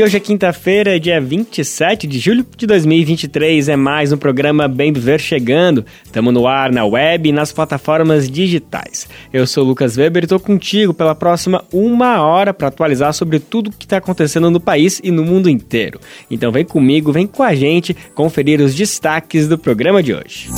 E hoje é quinta-feira, dia 27 de julho de 2023. É mais um programa Bem Viver chegando. Estamos no ar, na web e nas plataformas digitais. Eu sou Lucas Weber e estou contigo pela próxima uma hora para atualizar sobre tudo o que está acontecendo no país e no mundo inteiro. Então vem comigo, vem com a gente conferir os destaques do programa de hoje.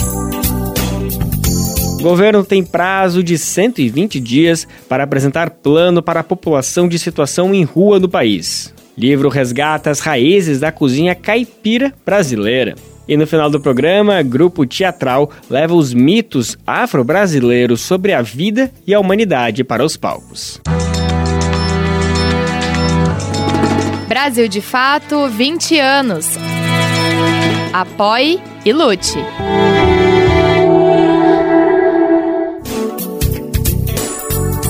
O governo tem prazo de 120 dias para apresentar plano para a população de situação em rua do país. Livro resgata as raízes da cozinha caipira brasileira. E no final do programa, Grupo Teatral leva os mitos afro-brasileiros sobre a vida e a humanidade para os palcos. Brasil de Fato 20 anos. Apoie e lute.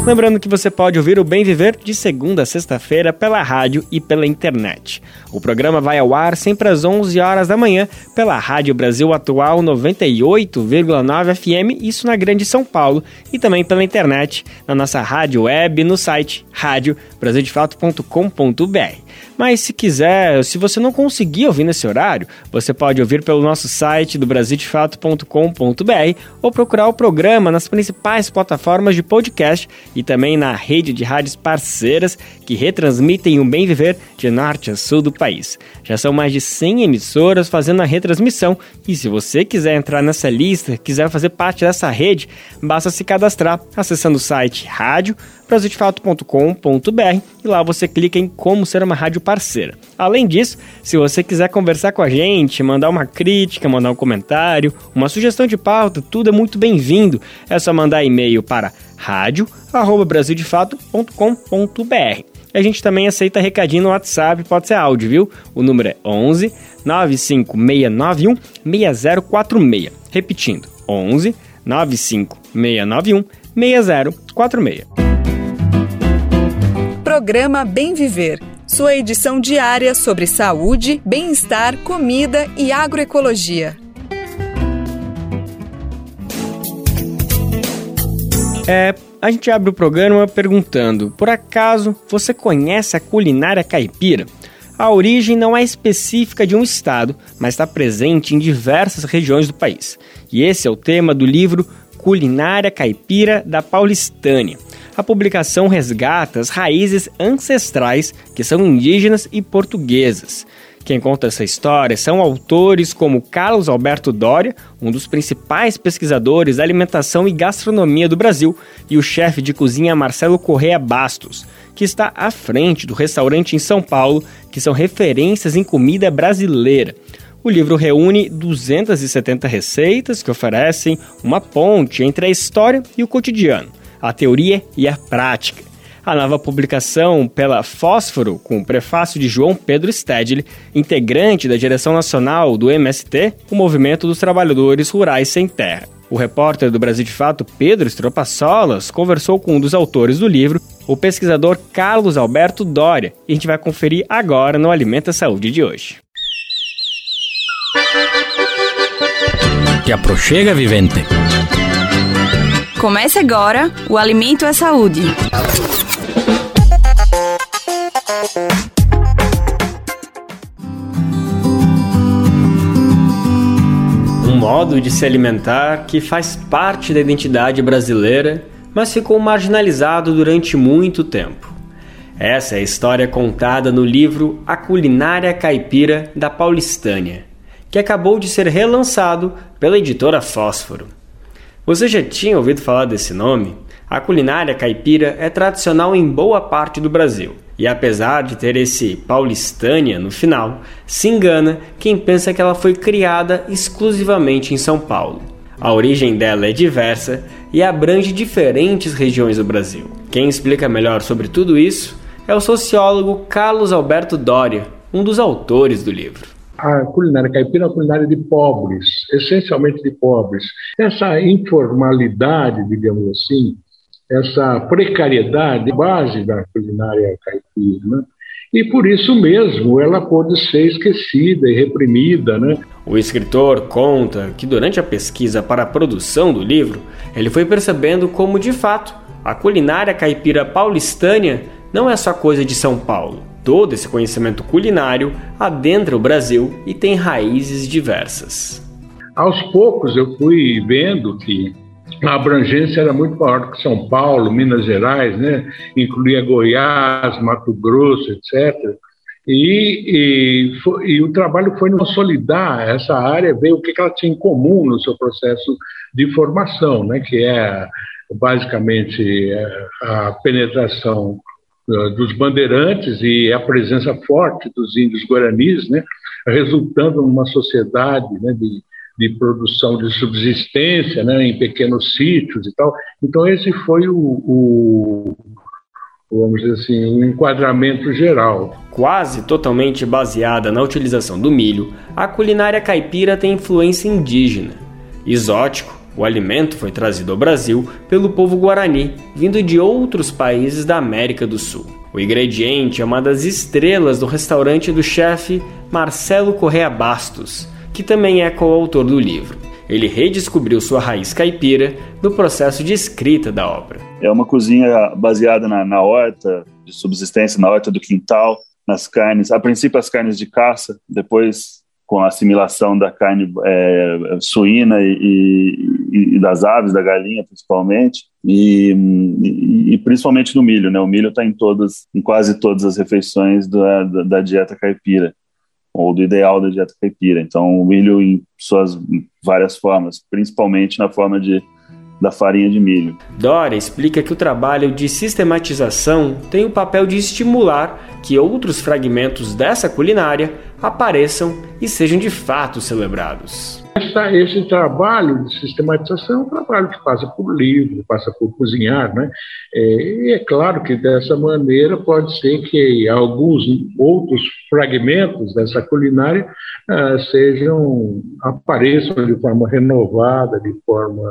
Lembrando que você pode ouvir o Bem Viver de segunda a sexta-feira pela rádio e pela internet. O programa vai ao ar sempre às 11 horas da manhã pela Rádio Brasil Atual 98,9 FM, isso na Grande São Paulo, e também pela internet, na nossa rádio web, no site radiobrasildefato.com.br. Mas se quiser, se você não conseguir ouvir nesse horário, você pode ouvir pelo nosso site do brasildefato.com.br ou procurar o programa nas principais plataformas de podcast e também na rede de rádios parceiras que retransmitem o bem viver de norte a sul do país. Já são mais de 100 emissoras fazendo a retransmissão e se você quiser entrar nessa lista, quiser fazer parte dessa rede, basta se cadastrar acessando o site rádio brasildefato.com.br e lá você clica em como ser uma rádio parceira. Além disso, se você quiser conversar com a gente, mandar uma crítica, mandar um comentário, uma sugestão de pauta, tudo é muito bem-vindo. É só mandar e-mail para rádio@brasildefato.com.br. A gente também aceita recadinho no WhatsApp, pode ser áudio, viu? O número é 11 95691 6046. Repetindo, 11 95691 6046. Programa Bem Viver, sua edição diária sobre saúde, bem-estar, comida e agroecologia. É, a gente abre o programa perguntando: por acaso você conhece a culinária caipira? A origem não é específica de um estado, mas está presente em diversas regiões do país. E esse é o tema do livro Culinária Caipira da Paulistânia a publicação resgata as raízes ancestrais que são indígenas e portuguesas. Quem conta essa história são autores como Carlos Alberto Doria, um dos principais pesquisadores da alimentação e gastronomia do Brasil, e o chefe de cozinha Marcelo Correa Bastos, que está à frente do restaurante em São Paulo, que são referências em comida brasileira. O livro reúne 270 receitas que oferecem uma ponte entre a história e o cotidiano a teoria e a prática. A nova publicação pela Fósforo, com o prefácio de João Pedro Stedley, integrante da direção nacional do MST, o Movimento dos Trabalhadores Rurais Sem Terra. O repórter do Brasil de Fato, Pedro Estropassolas, conversou com um dos autores do livro, o pesquisador Carlos Alberto Doria, e a gente vai conferir agora no Alimenta Saúde de hoje. Te aproxega, vivente. Comece agora o Alimento é Saúde. Um modo de se alimentar que faz parte da identidade brasileira, mas ficou marginalizado durante muito tempo. Essa é a história contada no livro A Culinária Caipira da Paulistânia, que acabou de ser relançado pela editora Fósforo. Você já tinha ouvido falar desse nome? A culinária caipira é tradicional em boa parte do Brasil. E apesar de ter esse paulistânia no final, se engana quem pensa que ela foi criada exclusivamente em São Paulo. A origem dela é diversa e abrange diferentes regiões do Brasil. Quem explica melhor sobre tudo isso é o sociólogo Carlos Alberto Doria, um dos autores do livro a culinária caipira é uma culinária de pobres, essencialmente de pobres. Essa informalidade, digamos assim, essa precariedade, base da culinária caipira, né? e por isso mesmo ela pôde ser esquecida e reprimida. Né? O escritor conta que durante a pesquisa para a produção do livro, ele foi percebendo como, de fato, a culinária caipira paulistânia não é só coisa de São Paulo. Todo esse conhecimento culinário adentra o Brasil e tem raízes diversas. Aos poucos eu fui vendo que a abrangência era muito maior que São Paulo, Minas Gerais, né? incluía Goiás, Mato Grosso, etc. E, e, e, o trabalho foi consolidar essa área, ver o que ela tinha em comum no seu processo de formação, né? que é basicamente é, a penetração dos bandeirantes e a presença forte dos índios guaranis, né? resultando numa sociedade né? de de produção de subsistência, né, em pequenos sítios e tal. Então esse foi o, o vamos dizer assim, um enquadramento geral. Quase totalmente baseada na utilização do milho, a culinária caipira tem influência indígena. Exótico, o alimento foi trazido ao Brasil pelo povo guarani, vindo de outros países da América do Sul. O ingrediente é uma das estrelas do restaurante do chefe Marcelo Correa Bastos, que também é coautor do livro. Ele redescobriu sua raiz caipira no processo de escrita da obra. É uma cozinha baseada na, na horta, de subsistência, na horta do quintal, nas carnes, a princípio as carnes de caça, depois com a assimilação da carne é, suína e, e, e, das aves, da galinha principalmente, e, e, principalmente no milho, né? O milho está em todas, em quase todas as refeições da, da, da dieta caipira ou do ideal da dieta caipira. Então, o milho em suas várias formas, principalmente na forma de da farinha de milho. Dora explica que o trabalho de sistematização tem o papel de estimular que outros fragmentos dessa culinária apareçam e sejam de fato celebrados. Essa, esse trabalho de sistematização é um trabalho que passa por livro, passa por cozinhar, né? É, e é claro que dessa maneira pode ser que alguns outros fragmentos dessa culinária ah, sejam apareçam de forma renovada, de forma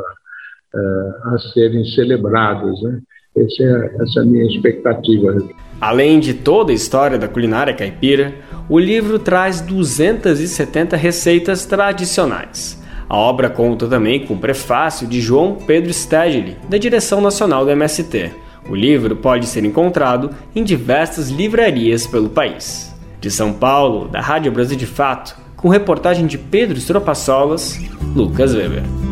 ah, a serem celebrados, né? Essa é, essa é a minha expectativa. Além de toda a história da culinária caipira, o livro traz 270 receitas tradicionais. A obra conta também com o prefácio de João Pedro Stedley, da direção nacional do MST. O livro pode ser encontrado em diversas livrarias pelo país. De São Paulo, da Rádio Brasil de Fato, com reportagem de Pedro Estropassolas, Lucas Weber.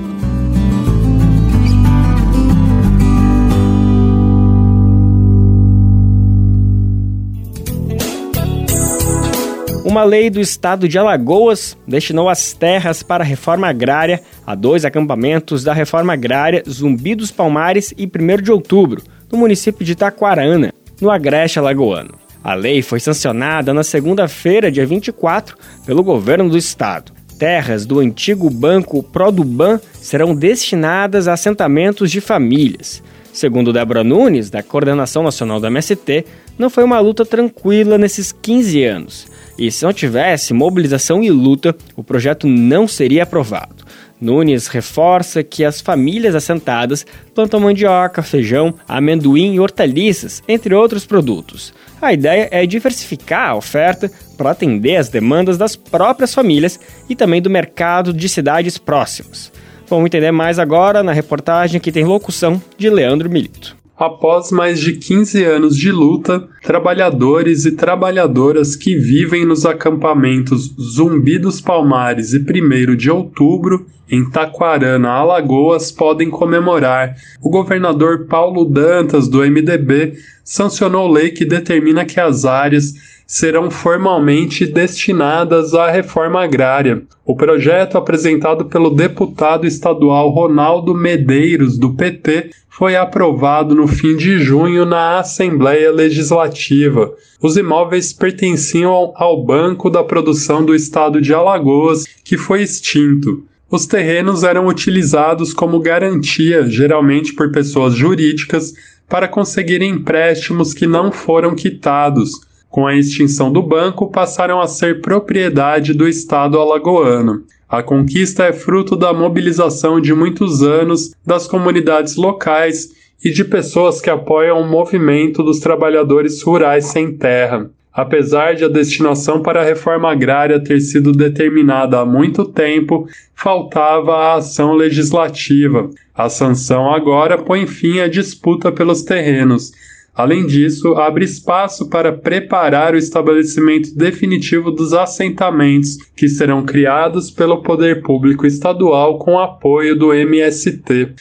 Uma lei do estado de Alagoas destinou as terras para a reforma agrária a dois acampamentos da reforma agrária Zumbi dos Palmares e 1 de outubro, no município de Taquarana, no Agreste Alagoano. A lei foi sancionada na segunda-feira, dia 24, pelo governo do estado. Terras do antigo banco Produban serão destinadas a assentamentos de famílias. Segundo Débora Nunes, da Coordenação Nacional do MST, não foi uma luta tranquila nesses 15 anos. E se não tivesse mobilização e luta, o projeto não seria aprovado. Nunes reforça que as famílias assentadas plantam mandioca, feijão, amendoim e hortaliças, entre outros produtos. A ideia é diversificar a oferta para atender as demandas das próprias famílias e também do mercado de cidades próximas. Vamos entender mais agora na reportagem que tem locução de Leandro Milito. Após mais de 15 anos de luta, trabalhadores e trabalhadoras que vivem nos acampamentos Zumbi dos Palmares e 1 de Outubro, em Taquarana, Alagoas, podem comemorar. O governador Paulo Dantas, do MDB, sancionou lei que determina que as áreas serão formalmente destinadas à reforma agrária. O projeto, apresentado pelo deputado estadual Ronaldo Medeiros, do PT, foi aprovado no fim de junho na Assembleia Legislativa. Os imóveis pertenciam ao Banco da Produção do Estado de Alagoas, que foi extinto. Os terrenos eram utilizados como garantia, geralmente por pessoas jurídicas, para conseguir empréstimos que não foram quitados com a extinção do banco, passaram a ser propriedade do Estado alagoano. A conquista é fruto da mobilização de muitos anos das comunidades locais e de pessoas que apoiam o movimento dos trabalhadores rurais sem terra. Apesar de a destinação para a reforma agrária ter sido determinada há muito tempo, faltava a ação legislativa. A sanção agora põe fim à disputa pelos terrenos. Além disso, abre espaço para preparar o estabelecimento definitivo dos assentamentos, que serão criados pelo poder público estadual com apoio do MST.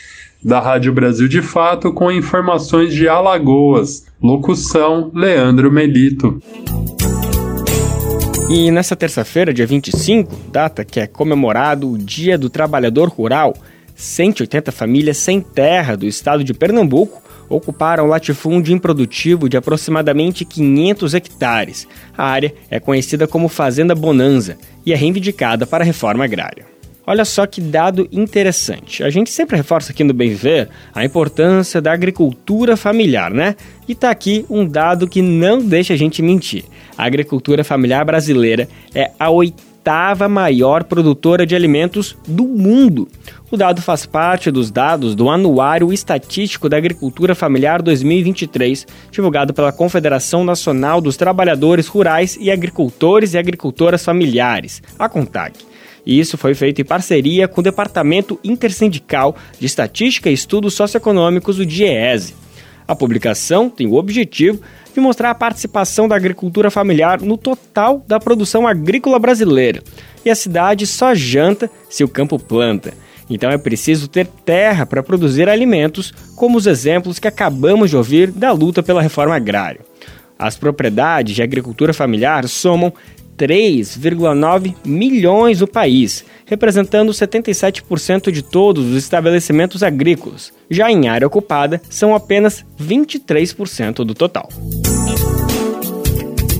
Da Rádio Brasil de Fato, com informações de Alagoas. Locução: Leandro Melito. E nessa terça-feira, dia 25, data que é comemorado o Dia do Trabalhador Rural, 180 famílias sem terra do estado de Pernambuco ocuparam latifúndio improdutivo de aproximadamente 500 hectares. A área é conhecida como Fazenda Bonanza e é reivindicada para a reforma agrária. Olha só que dado interessante. A gente sempre reforça aqui no Bem Viver a importância da agricultura familiar, né? E tá aqui um dado que não deixa a gente mentir. A agricultura familiar brasileira é a oitava maior produtora de alimentos do mundo. O dado faz parte dos dados do Anuário Estatístico da Agricultura Familiar 2023, divulgado pela Confederação Nacional dos Trabalhadores Rurais e Agricultores e Agricultoras Familiares, a CONTAG. E isso foi feito em parceria com o Departamento Intersindical de Estatística e Estudos Socioeconômicos, o DIEESE. A publicação tem o objetivo de mostrar a participação da agricultura familiar no total da produção agrícola brasileira. E a cidade só janta se o campo planta. Então é preciso ter terra para produzir alimentos, como os exemplos que acabamos de ouvir da luta pela reforma agrária. As propriedades de agricultura familiar somam 3,9 milhões no país, representando 77% de todos os estabelecimentos agrícolas. Já em área ocupada, são apenas 23% do total.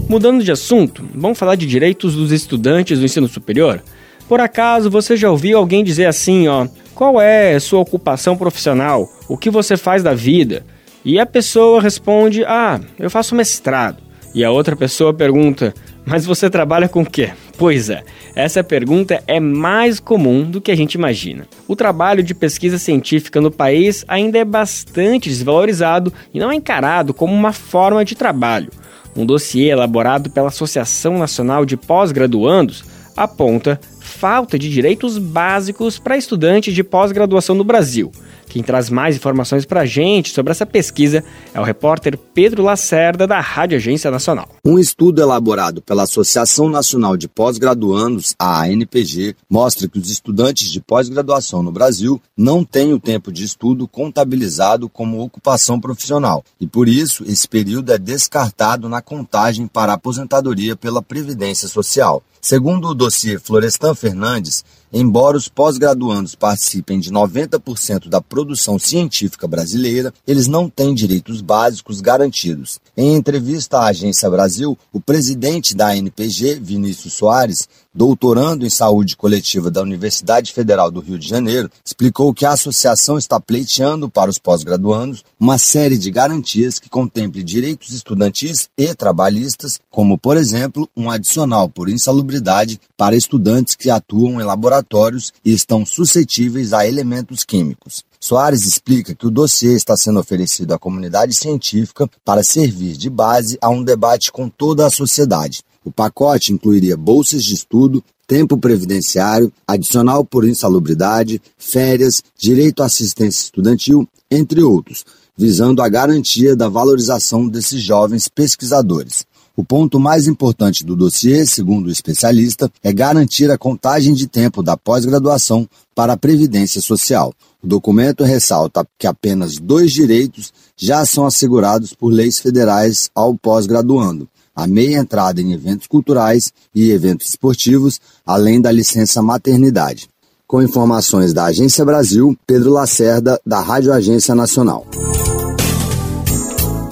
Mudando de assunto, vamos falar de direitos dos estudantes do ensino superior? Por acaso você já ouviu alguém dizer assim, ó, qual é sua ocupação profissional? O que você faz da vida? E a pessoa responde: "Ah, eu faço mestrado". E a outra pessoa pergunta: mas você trabalha com o quê? Pois é, essa pergunta é mais comum do que a gente imagina. O trabalho de pesquisa científica no país ainda é bastante desvalorizado e não é encarado como uma forma de trabalho. Um dossiê elaborado pela Associação Nacional de Pós-Graduandos aponta falta de direitos básicos para estudantes de pós-graduação no Brasil. Quem traz mais informações para a gente sobre essa pesquisa é o repórter Pedro Lacerda, da Rádio Agência Nacional. Um estudo elaborado pela Associação Nacional de Pós-Graduandos, a ANPG, mostra que os estudantes de pós-graduação no Brasil não têm o tempo de estudo contabilizado como ocupação profissional e, por isso, esse período é descartado na contagem para a aposentadoria pela Previdência Social. Segundo o dossiê Florestan Fernandes, embora os pós-graduandos participem de 90% da produção científica brasileira, eles não têm direitos básicos garantidos. Em entrevista à Agência Brasil, o presidente da ANPG, Vinícius Soares, doutorando em saúde coletiva da Universidade Federal do Rio de Janeiro, explicou que a associação está pleiteando para os pós-graduandos uma série de garantias que contemple direitos estudantis e trabalhistas, como, por exemplo, um adicional por insalubridade para estudantes que atuam em laboratórios e estão suscetíveis a elementos químicos. Soares explica que o dossiê está sendo oferecido à comunidade científica para servir de base a um debate com toda a sociedade. O pacote incluiria bolsas de estudo, tempo previdenciário, adicional por insalubridade, férias, direito à assistência estudantil, entre outros, visando a garantia da valorização desses jovens pesquisadores. O ponto mais importante do dossiê, segundo o especialista, é garantir a contagem de tempo da pós-graduação para a Previdência Social. O documento ressalta que apenas dois direitos já são assegurados por leis federais ao pós-graduando: a meia entrada em eventos culturais e eventos esportivos, além da licença maternidade. Com informações da Agência Brasil, Pedro Lacerda, da Rádio Agência Nacional.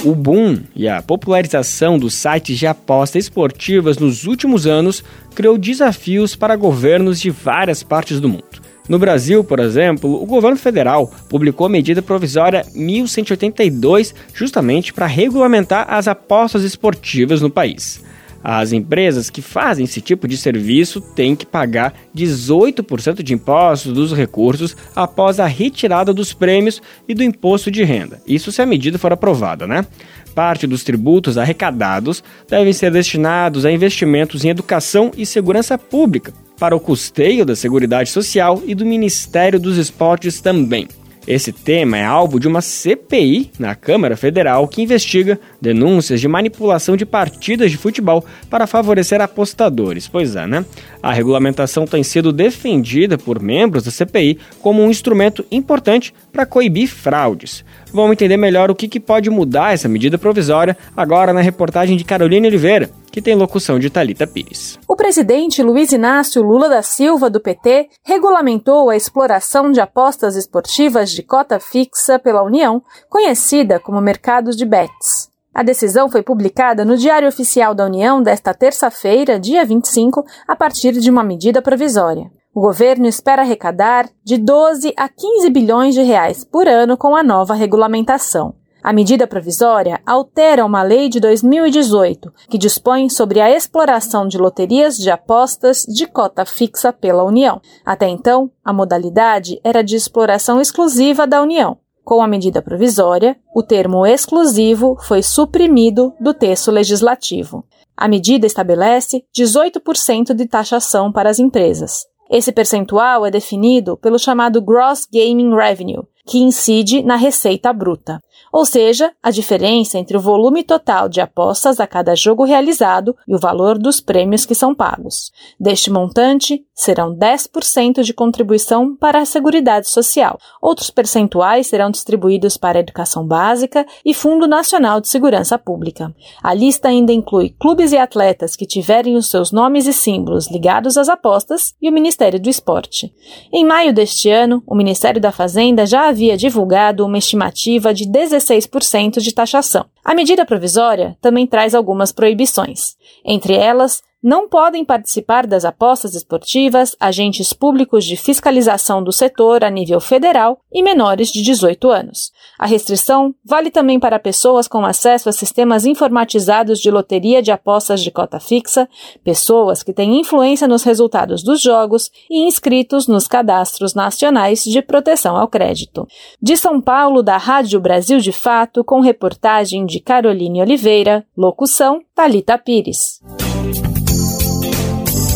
O boom e a popularização dos sites de apostas esportivas nos últimos anos criou desafios para governos de várias partes do mundo. No Brasil, por exemplo, o governo federal publicou a medida provisória 1182 justamente para regulamentar as apostas esportivas no país. As empresas que fazem esse tipo de serviço têm que pagar 18% de impostos dos recursos após a retirada dos prêmios e do imposto de renda. Isso se a medida for aprovada, né? parte dos tributos arrecadados devem ser destinados a investimentos em educação e segurança pública, para o custeio da Seguridade Social e do Ministério dos Esportes também. Esse tema é alvo de uma CPI na Câmara Federal que investiga denúncias de manipulação de partidas de futebol para favorecer apostadores. Pois é, né? A regulamentação tem sido defendida por membros da CPI como um instrumento importante para coibir fraudes. Vamos entender melhor o que, pode mudar essa medida provisória agora na reportagem de Carolina Oliveira que tem locução de Talita Pires. O presidente Luiz Inácio Lula da Silva do PT regulamentou a exploração de apostas esportivas de cota fixa pela União, conhecida como mercados de bets. A decisão foi publicada no Diário Oficial da União desta terça-feira, dia 25, a partir de uma medida provisória. O governo espera arrecadar de 12 a 15 bilhões de reais por ano com a nova regulamentação. A medida provisória altera uma lei de 2018 que dispõe sobre a exploração de loterias de apostas de cota fixa pela União. Até então, a modalidade era de exploração exclusiva da União. Com a medida provisória, o termo exclusivo foi suprimido do texto legislativo. A medida estabelece 18% de taxação para as empresas. Esse percentual é definido pelo chamado Gross Gaming Revenue, que incide na receita bruta ou seja, a diferença entre o volume total de apostas a cada jogo realizado e o valor dos prêmios que são pagos. Deste montante, serão 10% de contribuição para a Seguridade Social. Outros percentuais serão distribuídos para a Educação Básica e Fundo Nacional de Segurança Pública. A lista ainda inclui clubes e atletas que tiverem os seus nomes e símbolos ligados às apostas e o Ministério do Esporte. Em maio deste ano, o Ministério da Fazenda já havia divulgado uma estimativa de 16 16% de taxação. A medida provisória também traz algumas proibições. Entre elas, não podem participar das apostas esportivas agentes públicos de fiscalização do setor a nível federal e menores de 18 anos. A restrição vale também para pessoas com acesso a sistemas informatizados de loteria de apostas de cota fixa, pessoas que têm influência nos resultados dos jogos e inscritos nos cadastros nacionais de proteção ao crédito. De São Paulo, da Rádio Brasil de Fato, com reportagem de Caroline Oliveira, locução Talita Pires.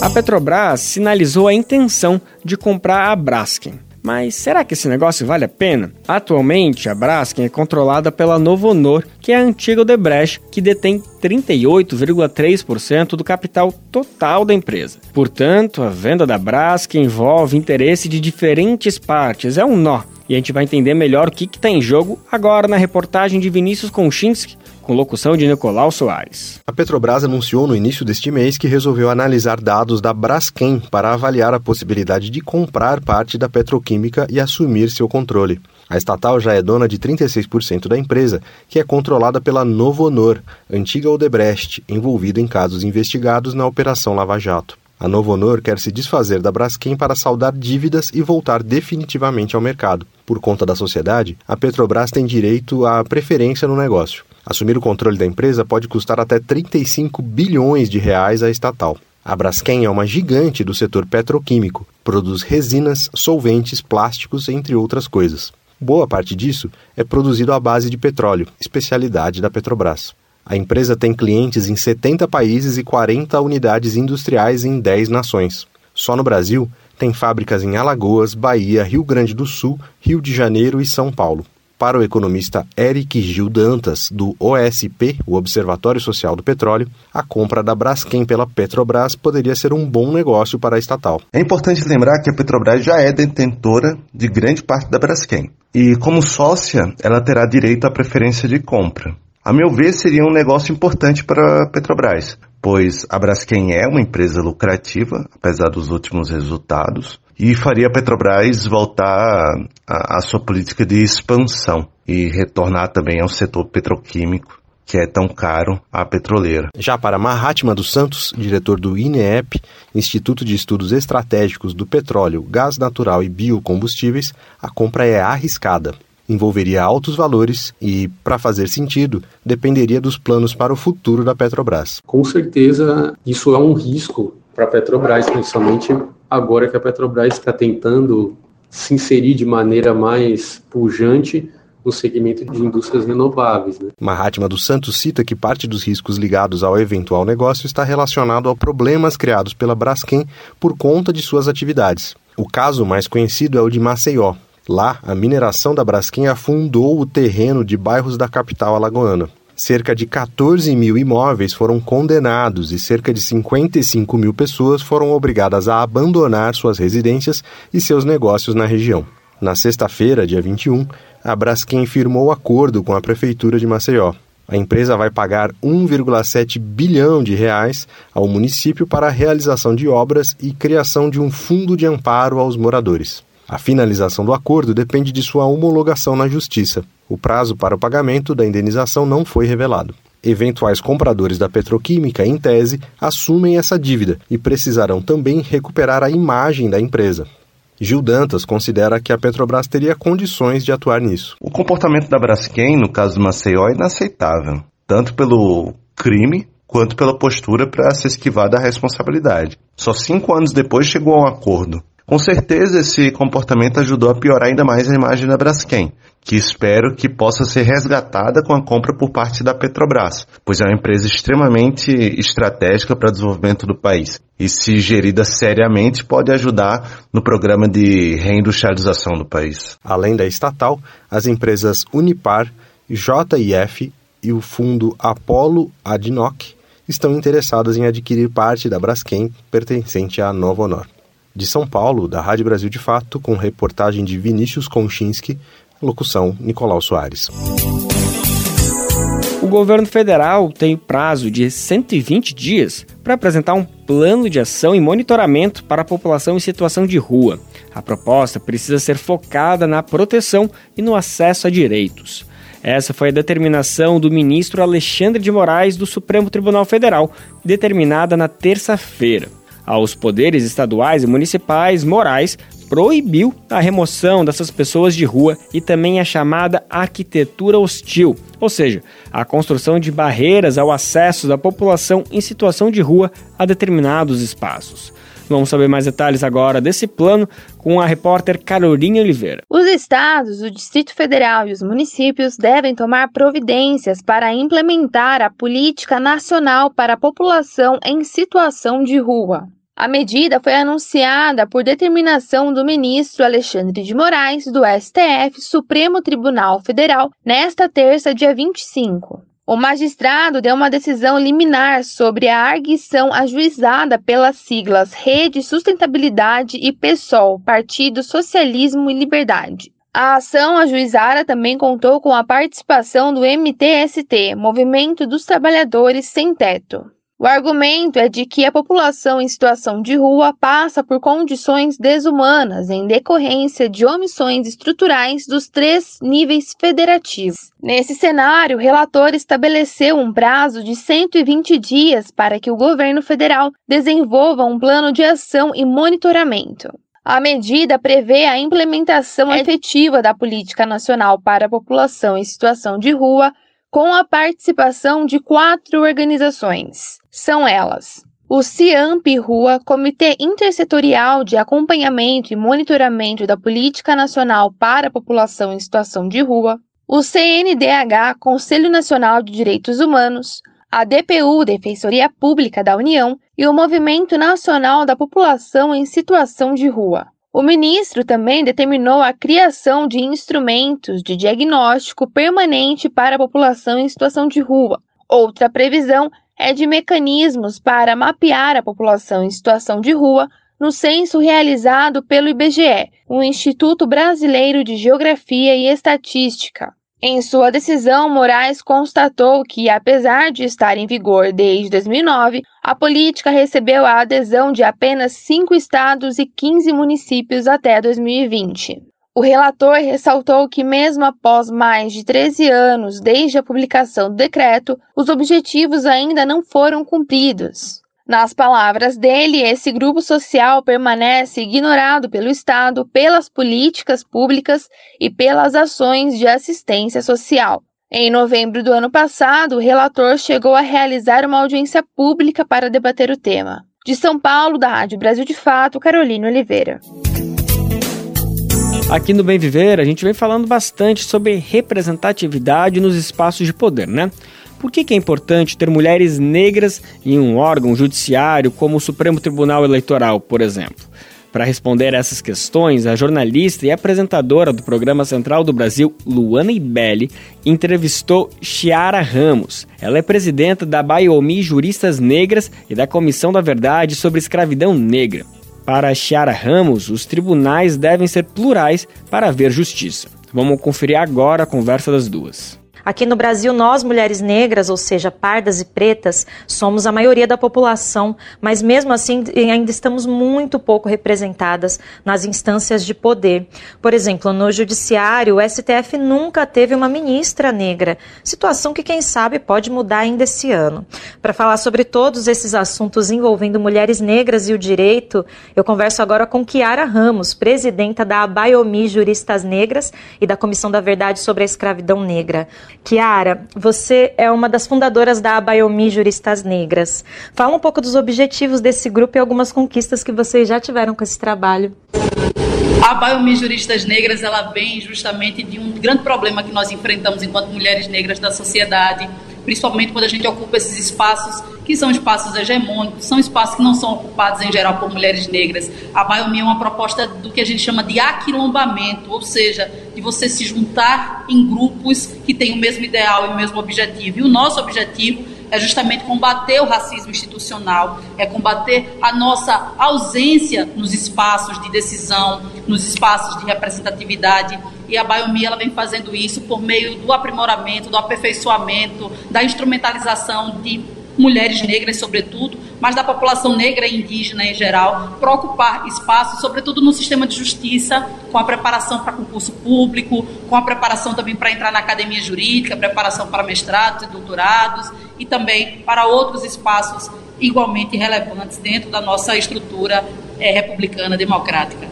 A Petrobras sinalizou a intenção de comprar a Braskem. Mas será que esse negócio vale a pena? Atualmente, a Braskem é controlada pela Novo Honor, que é a antiga Odebrecht, que detém 38,3% do capital total da empresa. Portanto, a venda da Braskem envolve interesse de diferentes partes, é um nó. E a gente vai entender melhor o que está em jogo agora na reportagem de Vinícius Konchinski, com locução de Nicolau Soares. A Petrobras anunciou no início deste mês que resolveu analisar dados da Braskem para avaliar a possibilidade de comprar parte da petroquímica e assumir seu controle. A estatal já é dona de 36% da empresa, que é controlada pela Novo Honor, antiga Odebrecht, envolvida em casos investigados na Operação Lava Jato. A Novo Honor quer se desfazer da Braskem para saldar dívidas e voltar definitivamente ao mercado. Por conta da sociedade, a Petrobras tem direito à preferência no negócio. Assumir o controle da empresa pode custar até 35 bilhões de reais à estatal. A Braskem é uma gigante do setor petroquímico, produz resinas, solventes, plásticos, entre outras coisas. Boa parte disso é produzido à base de petróleo, especialidade da Petrobras. A empresa tem clientes em 70 países e 40 unidades industriais em 10 nações. Só no Brasil, tem fábricas em Alagoas, Bahia, Rio Grande do Sul, Rio de Janeiro e São Paulo. Para o economista Eric Gil Dantas, do OSP, o Observatório Social do Petróleo, a compra da Braskem pela Petrobras poderia ser um bom negócio para a estatal. É importante lembrar que a Petrobras já é detentora de grande parte da Braskem. E, como sócia, ela terá direito à preferência de compra. A meu ver, seria um negócio importante para a Petrobras, pois a Braskem é uma empresa lucrativa, apesar dos últimos resultados, e faria a Petrobras voltar à sua política de expansão e retornar também ao setor petroquímico que é tão caro à petroleira. Já para Mahatma dos Santos, diretor do INEP, Instituto de Estudos Estratégicos do Petróleo, Gás Natural e Biocombustíveis, a compra é arriscada. Envolveria altos valores e, para fazer sentido, dependeria dos planos para o futuro da Petrobras. Com certeza, isso é um risco para a Petrobras, principalmente agora que a Petrobras está tentando se inserir de maneira mais pujante no segmento de indústrias renováveis. Né? Mahatma dos Santos cita que parte dos riscos ligados ao eventual negócio está relacionado a problemas criados pela Braskem por conta de suas atividades. O caso mais conhecido é o de Maceió. Lá, a mineração da Braskem afundou o terreno de bairros da capital alagoana. Cerca de 14 mil imóveis foram condenados e cerca de 55 mil pessoas foram obrigadas a abandonar suas residências e seus negócios na região. Na sexta-feira, dia 21, a Braskem firmou acordo com a prefeitura de Maceió. A empresa vai pagar 1,7 bilhão de reais ao município para a realização de obras e criação de um fundo de amparo aos moradores. A finalização do acordo depende de sua homologação na Justiça. O prazo para o pagamento da indenização não foi revelado. Eventuais compradores da petroquímica, em tese, assumem essa dívida e precisarão também recuperar a imagem da empresa. Gil Dantas considera que a Petrobras teria condições de atuar nisso. O comportamento da Braskem, no caso do Maceió, é inaceitável, tanto pelo crime quanto pela postura para se esquivar da responsabilidade. Só cinco anos depois chegou a um acordo. Com certeza esse comportamento ajudou a piorar ainda mais a imagem da Braskem, que espero que possa ser resgatada com a compra por parte da Petrobras, pois é uma empresa extremamente estratégica para o desenvolvimento do país. E se gerida seriamente, pode ajudar no programa de reindustrialização do país. Além da estatal, as empresas Unipar, JIF e o fundo Apollo Adnoc estão interessadas em adquirir parte da Braskem pertencente à Nova. De São Paulo, da Rádio Brasil de Fato, com reportagem de Vinícius Konchinski, locução Nicolau Soares. O governo federal tem prazo de 120 dias para apresentar um plano de ação e monitoramento para a população em situação de rua. A proposta precisa ser focada na proteção e no acesso a direitos. Essa foi a determinação do ministro Alexandre de Moraes do Supremo Tribunal Federal, determinada na terça-feira aos poderes estaduais e municipais morais proibiu a remoção dessas pessoas de rua e também a chamada arquitetura hostil, ou seja, a construção de barreiras ao acesso da população em situação de rua a determinados espaços. Vamos saber mais detalhes agora desse plano com a repórter Carolina Oliveira. Os estados, o Distrito Federal e os municípios devem tomar providências para implementar a política nacional para a população em situação de rua. A medida foi anunciada por determinação do ministro Alexandre de Moraes, do STF, Supremo Tribunal Federal, nesta terça, dia 25. O magistrado deu uma decisão liminar sobre a arguição ajuizada pelas siglas Rede Sustentabilidade e PSOL, Partido Socialismo e Liberdade. A ação ajuizada também contou com a participação do MTST, Movimento dos Trabalhadores Sem Teto. O argumento é de que a população em situação de rua passa por condições desumanas em decorrência de omissões estruturais dos três níveis federativos. Nesse cenário, o relator estabeleceu um prazo de 120 dias para que o governo federal desenvolva um plano de ação e monitoramento. A medida prevê a implementação efetiva da Política Nacional para a População em Situação de Rua com a participação de quatro organizações. São elas: o CIAMP Rua, Comitê Intersetorial de Acompanhamento e Monitoramento da Política Nacional para a População em Situação de Rua, o CNDH, Conselho Nacional de Direitos Humanos, a DPU, Defensoria Pública da União, e o Movimento Nacional da População em Situação de Rua. O ministro também determinou a criação de instrumentos de diagnóstico permanente para a população em situação de rua. Outra previsão é de mecanismos para mapear a população em situação de rua no censo realizado pelo IBGE, o Instituto Brasileiro de Geografia e Estatística. Em sua decisão, Moraes constatou que, apesar de estar em vigor desde 2009, a política recebeu a adesão de apenas cinco estados e 15 municípios até 2020. O relator ressaltou que, mesmo após mais de 13 anos desde a publicação do decreto, os objetivos ainda não foram cumpridos. Nas palavras dele, esse grupo social permanece ignorado pelo Estado, pelas políticas públicas e pelas ações de assistência social. Em novembro do ano passado, o relator chegou a realizar uma audiência pública para debater o tema. De São Paulo, da Rádio Brasil de Fato, Carolina Oliveira. Aqui no Bem Viver, a gente vem falando bastante sobre representatividade nos espaços de poder, né? Por que, que é importante ter mulheres negras em um órgão judiciário como o Supremo Tribunal Eleitoral, por exemplo? Para responder a essas questões, a jornalista e apresentadora do programa Central do Brasil, Luana Ibelli, entrevistou Chiara Ramos. Ela é presidenta da Baiomi Juristas Negras e da Comissão da Verdade sobre Escravidão Negra. Para Chiara Ramos, os tribunais devem ser plurais para haver justiça. Vamos conferir agora a conversa das duas. Aqui no Brasil, nós, mulheres negras, ou seja, pardas e pretas, somos a maioria da população, mas mesmo assim ainda estamos muito pouco representadas nas instâncias de poder. Por exemplo, no Judiciário, o STF nunca teve uma ministra negra, situação que, quem sabe, pode mudar ainda esse ano. Para falar sobre todos esses assuntos envolvendo mulheres negras e o direito, eu converso agora com Kiara Ramos, presidenta da Abaiomi Juristas Negras e da Comissão da Verdade sobre a Escravidão Negra. Kiara, você é uma das fundadoras da Abaiomi Juristas Negras. Fala um pouco dos objetivos desse grupo e algumas conquistas que vocês já tiveram com esse trabalho. A Biomi Juristas Negras ela vem justamente de um grande problema que nós enfrentamos enquanto mulheres negras da sociedade, principalmente quando a gente ocupa esses espaços que são espaços hegemônicos, são espaços que não são ocupados em geral por mulheres negras. A Biomi é uma proposta do que a gente chama de aquilombamento, ou seja, de você se juntar em grupos que têm o mesmo ideal e o mesmo objetivo. E o nosso objetivo é justamente combater o racismo institucional, é combater a nossa ausência nos espaços de decisão, nos espaços de representatividade. E a Biomi ela vem fazendo isso por meio do aprimoramento, do aperfeiçoamento, da instrumentalização de mulheres negras, sobretudo, mas da população negra e indígena em geral, para ocupar espaço, sobretudo no sistema de justiça, com a preparação para concurso público, com a preparação também para entrar na academia jurídica, preparação para mestrados e doutorados, e também para outros espaços igualmente relevantes dentro da nossa estrutura é, republicana democrática.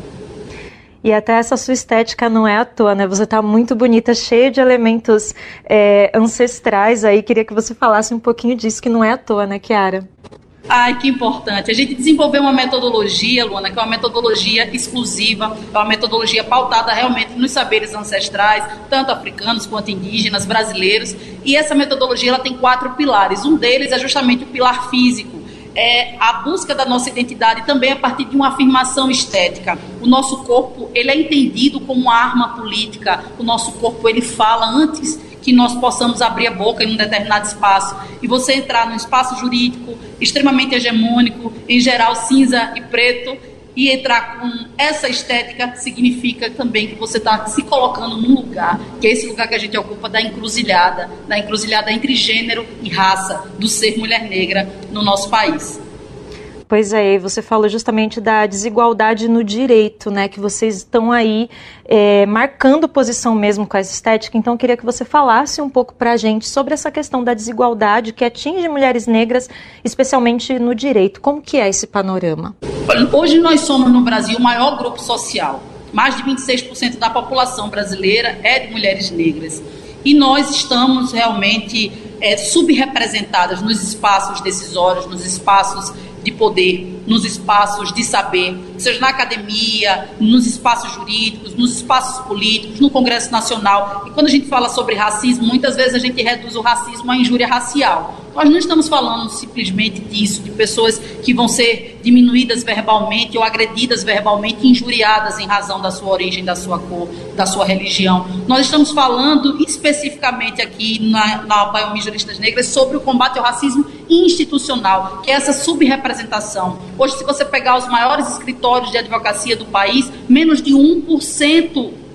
E até essa sua estética não é à toa, né? Você está muito bonita, cheia de elementos é, ancestrais aí. Queria que você falasse um pouquinho disso, que não é à toa, né, Kiara? Ai, que importante. A gente desenvolveu uma metodologia, Luana, que é uma metodologia exclusiva, é uma metodologia pautada realmente nos saberes ancestrais, tanto africanos quanto indígenas, brasileiros. E essa metodologia ela tem quatro pilares. Um deles é justamente o pilar físico. É a busca da nossa identidade também a partir de uma afirmação estética. O nosso corpo, ele é entendido como arma política. O nosso corpo, ele fala antes que nós possamos abrir a boca em um determinado espaço e você entrar num espaço jurídico extremamente hegemônico, em geral cinza e preto, e entrar com essa estética significa também que você está se colocando num lugar, que é esse lugar que a gente ocupa da encruzilhada, da encruzilhada entre gênero e raça, do ser mulher negra no nosso país. Pois é, você falou justamente da desigualdade no direito, né? Que vocês estão aí é, marcando posição mesmo com essa estética. Então, eu queria que você falasse um pouco para a gente sobre essa questão da desigualdade que atinge mulheres negras, especialmente no direito. Como que é esse panorama? Hoje nós somos no Brasil o maior grupo social. Mais de 26% da população brasileira é de mulheres negras. E nós estamos realmente é, subrepresentadas nos espaços decisórios, nos espaços de poder, nos espaços de saber, seja na academia, nos espaços jurídicos, nos espaços políticos, no Congresso Nacional. E quando a gente fala sobre racismo, muitas vezes a gente reduz o racismo à injúria racial. Nós não estamos falando simplesmente disso, de pessoas que vão ser diminuídas verbalmente ou agredidas verbalmente, injuriadas em razão da sua origem, da sua cor, da sua religião. Nós estamos falando especificamente aqui na, na Biomi Juristas Negras sobre o combate ao racismo institucional, que é essa subrepresentação. Hoje, se você pegar os maiores escritórios de advocacia do país, menos de 1%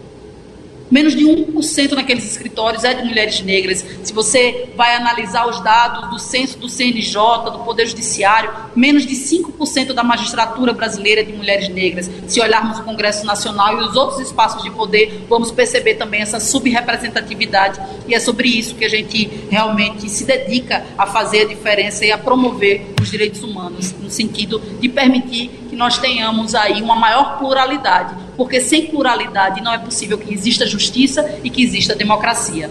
Menos de 1% naqueles escritórios é de mulheres negras. Se você vai analisar os dados do censo do CNJ, do Poder Judiciário, menos de 5% da magistratura brasileira é de mulheres negras. Se olharmos o Congresso Nacional e os outros espaços de poder, vamos perceber também essa subrepresentatividade. E é sobre isso que a gente realmente se dedica a fazer a diferença e a promover os direitos humanos, no sentido de permitir que nós tenhamos aí uma maior pluralidade porque sem pluralidade não é possível que exista justiça e que exista democracia.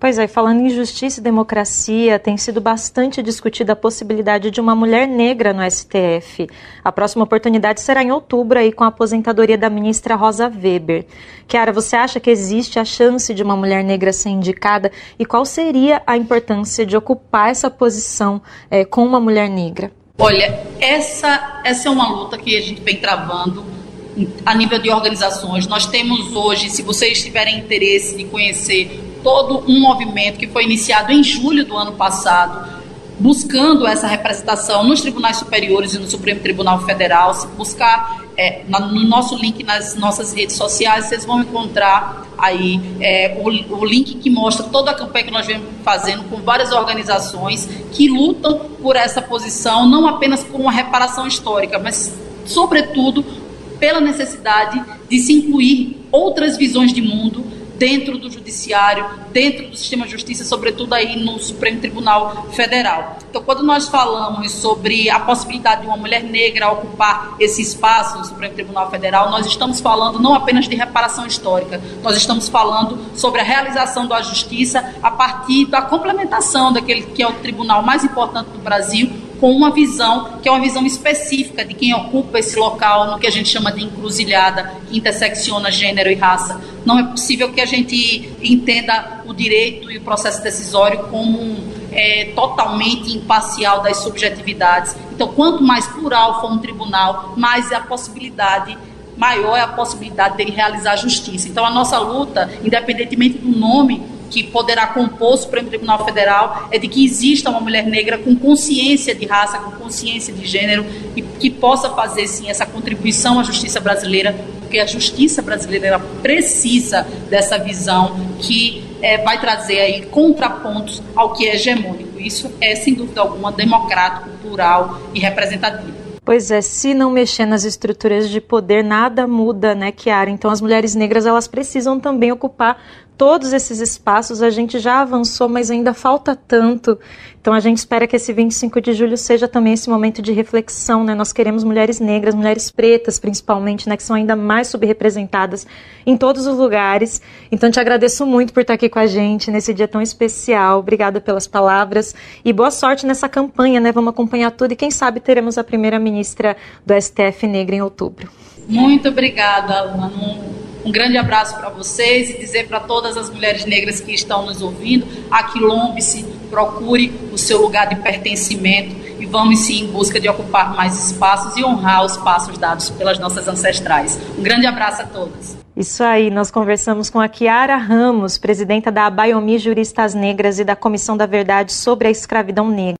Pois é, falando em justiça e democracia, tem sido bastante discutida a possibilidade de uma mulher negra no STF. A próxima oportunidade será em outubro, aí, com a aposentadoria da ministra Rosa Weber. Kiara, você acha que existe a chance de uma mulher negra ser indicada? E qual seria a importância de ocupar essa posição é, com uma mulher negra? Olha, essa, essa é uma luta que a gente vem travando a nível de organizações. Nós temos hoje, se vocês tiverem interesse de conhecer todo um movimento que foi iniciado em julho do ano passado, buscando essa representação nos tribunais superiores e no Supremo Tribunal Federal. Se buscar é, no nosso link nas nossas redes sociais, vocês vão encontrar aí é, o, o, link que mostra toda a campanha que nós vemos fazendo com várias organizações que lutam por essa posição, não apenas por uma reparação histórica, mas, sobretudo, pela necessidade de se incluir outras visões de mundo dentro do judiciário, dentro do sistema de justiça, sobretudo aí no Supremo Tribunal Federal. Então, quando nós falamos sobre a possibilidade de uma mulher negra ocupar esse espaço no Supremo Tribunal Federal, nós estamos falando não apenas de reparação histórica, nós estamos falando sobre a realização da justiça a partir da complementação daquele que é o tribunal mais importante do Brasil, com uma visão que é uma visão específica de quem ocupa esse local no que a gente chama de encruzilhada, que intersecciona gênero e raça. Não é possível que a gente entenda o direito e o processo decisório como é, totalmente imparcial das subjetividades. Então, quanto mais plural for um tribunal, mais é a possibilidade maior é a possibilidade dele realizar justiça. Então, a nossa luta, independentemente do nome que poderá compor o Supremo Tribunal Federal é de que exista uma mulher negra com consciência de raça, com consciência de gênero e que possa fazer sim essa contribuição à justiça brasileira, porque a justiça brasileira precisa dessa visão que é, vai trazer aí contrapontos ao que é hegemônico. Isso é sem dúvida alguma democrático, plural e representativo. Pois é, se não mexer nas estruturas de poder, nada muda, né, Kiara? Então as mulheres negras elas precisam também ocupar todos esses espaços a gente já avançou, mas ainda falta tanto. Então a gente espera que esse 25 de julho seja também esse momento de reflexão, né? Nós queremos mulheres negras, mulheres pretas principalmente, né, que são ainda mais subrepresentadas em todos os lugares. Então te agradeço muito por estar aqui com a gente nesse dia tão especial. Obrigada pelas palavras e boa sorte nessa campanha, né? Vamos acompanhar tudo e quem sabe teremos a primeira ministra do STF negra em outubro. Muito obrigada, Alana. Um grande abraço para vocês e dizer para todas as mulheres negras que estão nos ouvindo: aquilombe-se, procure o seu lugar de pertencimento e vamos sim em busca de ocupar mais espaços e honrar os passos dados pelas nossas ancestrais. Um grande abraço a todas. Isso aí, nós conversamos com a Kiara Ramos, presidenta da Abaiomi Juristas Negras e da Comissão da Verdade sobre a Escravidão Negra.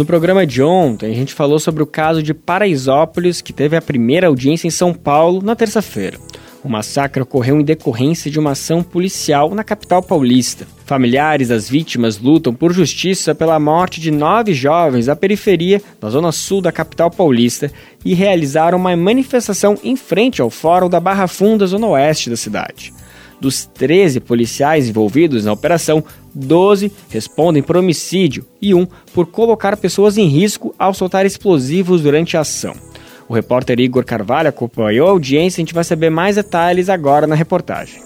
No programa de ontem, a gente falou sobre o caso de Paraisópolis, que teve a primeira audiência em São Paulo na terça-feira. O massacre ocorreu em decorrência de uma ação policial na capital paulista. Familiares das vítimas lutam por justiça pela morte de nove jovens da periferia, na zona sul da capital paulista, e realizaram uma manifestação em frente ao Fórum da Barra Funda, zona oeste da cidade. Dos 13 policiais envolvidos na operação, 12 respondem por homicídio e um por colocar pessoas em risco ao soltar explosivos durante a ação. O repórter Igor Carvalho acompanhou a audiência e a gente vai saber mais detalhes agora na reportagem.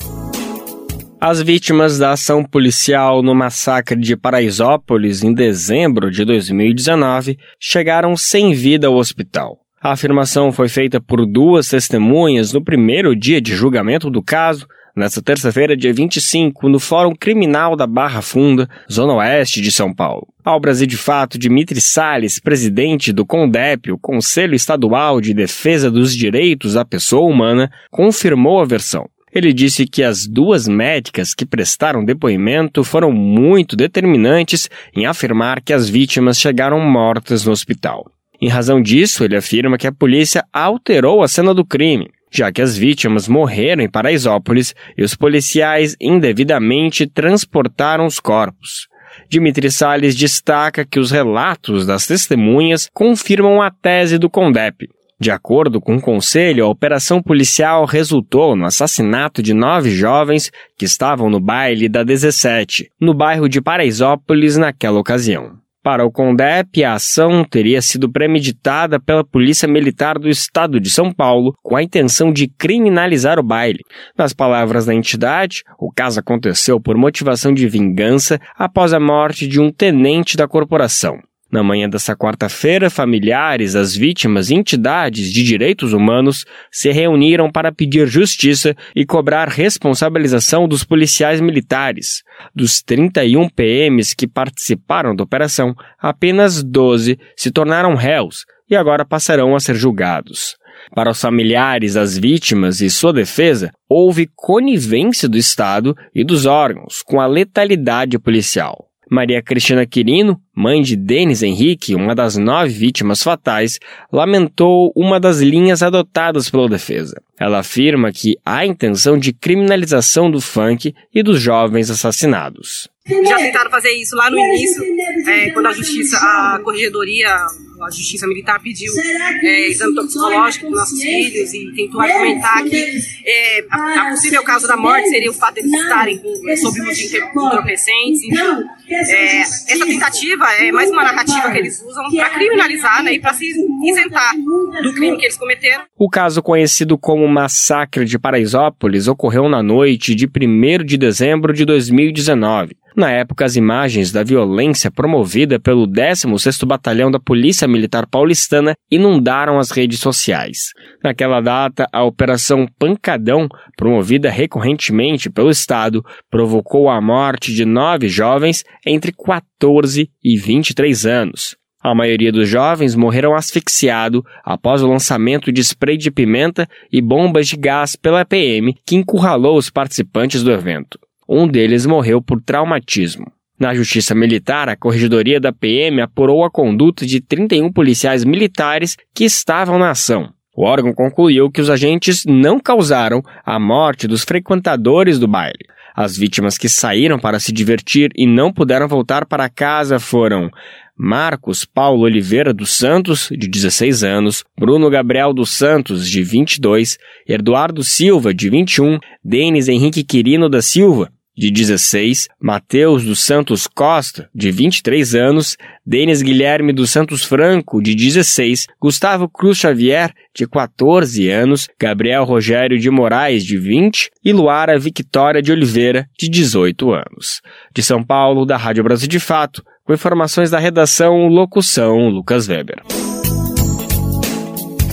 As vítimas da ação policial no massacre de Paraisópolis em dezembro de 2019 chegaram sem vida ao hospital. A afirmação foi feita por duas testemunhas no primeiro dia de julgamento do caso, nesta terça-feira, dia 25, no Fórum Criminal da Barra Funda, Zona Oeste de São Paulo. Ao Brasil de Fato, Dimitri Salles, presidente do CONDEP, o Conselho Estadual de Defesa dos Direitos da Pessoa Humana, confirmou a versão. Ele disse que as duas médicas que prestaram depoimento foram muito determinantes em afirmar que as vítimas chegaram mortas no hospital. Em razão disso, ele afirma que a polícia alterou a cena do crime já que as vítimas morreram em Paraisópolis e os policiais indevidamente transportaram os corpos. Dimitri Salles destaca que os relatos das testemunhas confirmam a tese do CONDEP. De acordo com o conselho, a operação policial resultou no assassinato de nove jovens que estavam no baile da 17, no bairro de Paraisópolis naquela ocasião. Para o CONDEP, a ação teria sido premeditada pela Polícia Militar do Estado de São Paulo com a intenção de criminalizar o baile. Nas palavras da entidade, o caso aconteceu por motivação de vingança após a morte de um tenente da corporação. Na manhã dessa quarta-feira, familiares das vítimas e entidades de direitos humanos se reuniram para pedir justiça e cobrar responsabilização dos policiais militares. Dos 31 PMs que participaram da operação, apenas 12 se tornaram réus e agora passarão a ser julgados. Para os familiares das vítimas e sua defesa, houve conivência do Estado e dos órgãos com a letalidade policial. Maria Cristina Quirino, mãe de Denis Henrique, uma das nove vítimas fatais, lamentou uma das linhas adotadas pela defesa. Ela afirma que há intenção de criminalização do funk e dos jovens assassinados. Já tentaram fazer isso lá no início, é, quando a justiça, a corregedoria, a justiça militar pediu é, exame toxicológico para nossos filhos e tentou argumentar que é, a, a, possível causa da morte seria o fato de eles estarem é, sob uso de entorpecentes. Então, é, essa tentativa é mais uma narrativa que eles usam para criminalizar né, e para se isentar do crime que eles cometeram. O caso conhecido como Massacre de Paraisópolis ocorreu na noite de 1 de dezembro de 2019. Na época, as imagens da violência promovida pelo 16º Batalhão da Polícia Militar Paulistana inundaram as redes sociais. Naquela data, a Operação Pancadão, promovida recorrentemente pelo Estado, provocou a morte de nove jovens entre 14 e 23 anos. A maioria dos jovens morreram asfixiado após o lançamento de spray de pimenta e bombas de gás pela PM, que encurralou os participantes do evento. Um deles morreu por traumatismo. Na Justiça Militar, a Corregedoria da PM apurou a conduta de 31 policiais militares que estavam na ação. O órgão concluiu que os agentes não causaram a morte dos frequentadores do baile. As vítimas que saíram para se divertir e não puderam voltar para casa foram Marcos Paulo Oliveira dos Santos, de 16 anos, Bruno Gabriel dos Santos, de 22, Eduardo Silva, de 21, Denis Henrique Quirino da Silva, de 16, Mateus dos Santos Costa, de 23 anos, Denis Guilherme dos Santos Franco, de 16, Gustavo Cruz Xavier, de 14 anos, Gabriel Rogério de Moraes, de 20 e Luara Victória de Oliveira, de 18 anos. De São Paulo, da Rádio Brasil de Fato, com informações da redação Locução Lucas Weber.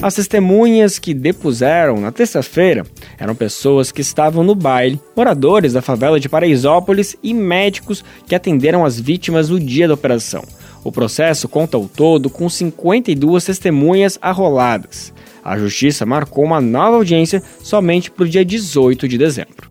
As testemunhas que depuseram na terça-feira eram pessoas que estavam no baile, moradores da favela de Paraisópolis e médicos que atenderam as vítimas no dia da operação. O processo conta ao todo com 52 testemunhas arroladas. A justiça marcou uma nova audiência somente para o dia 18 de dezembro.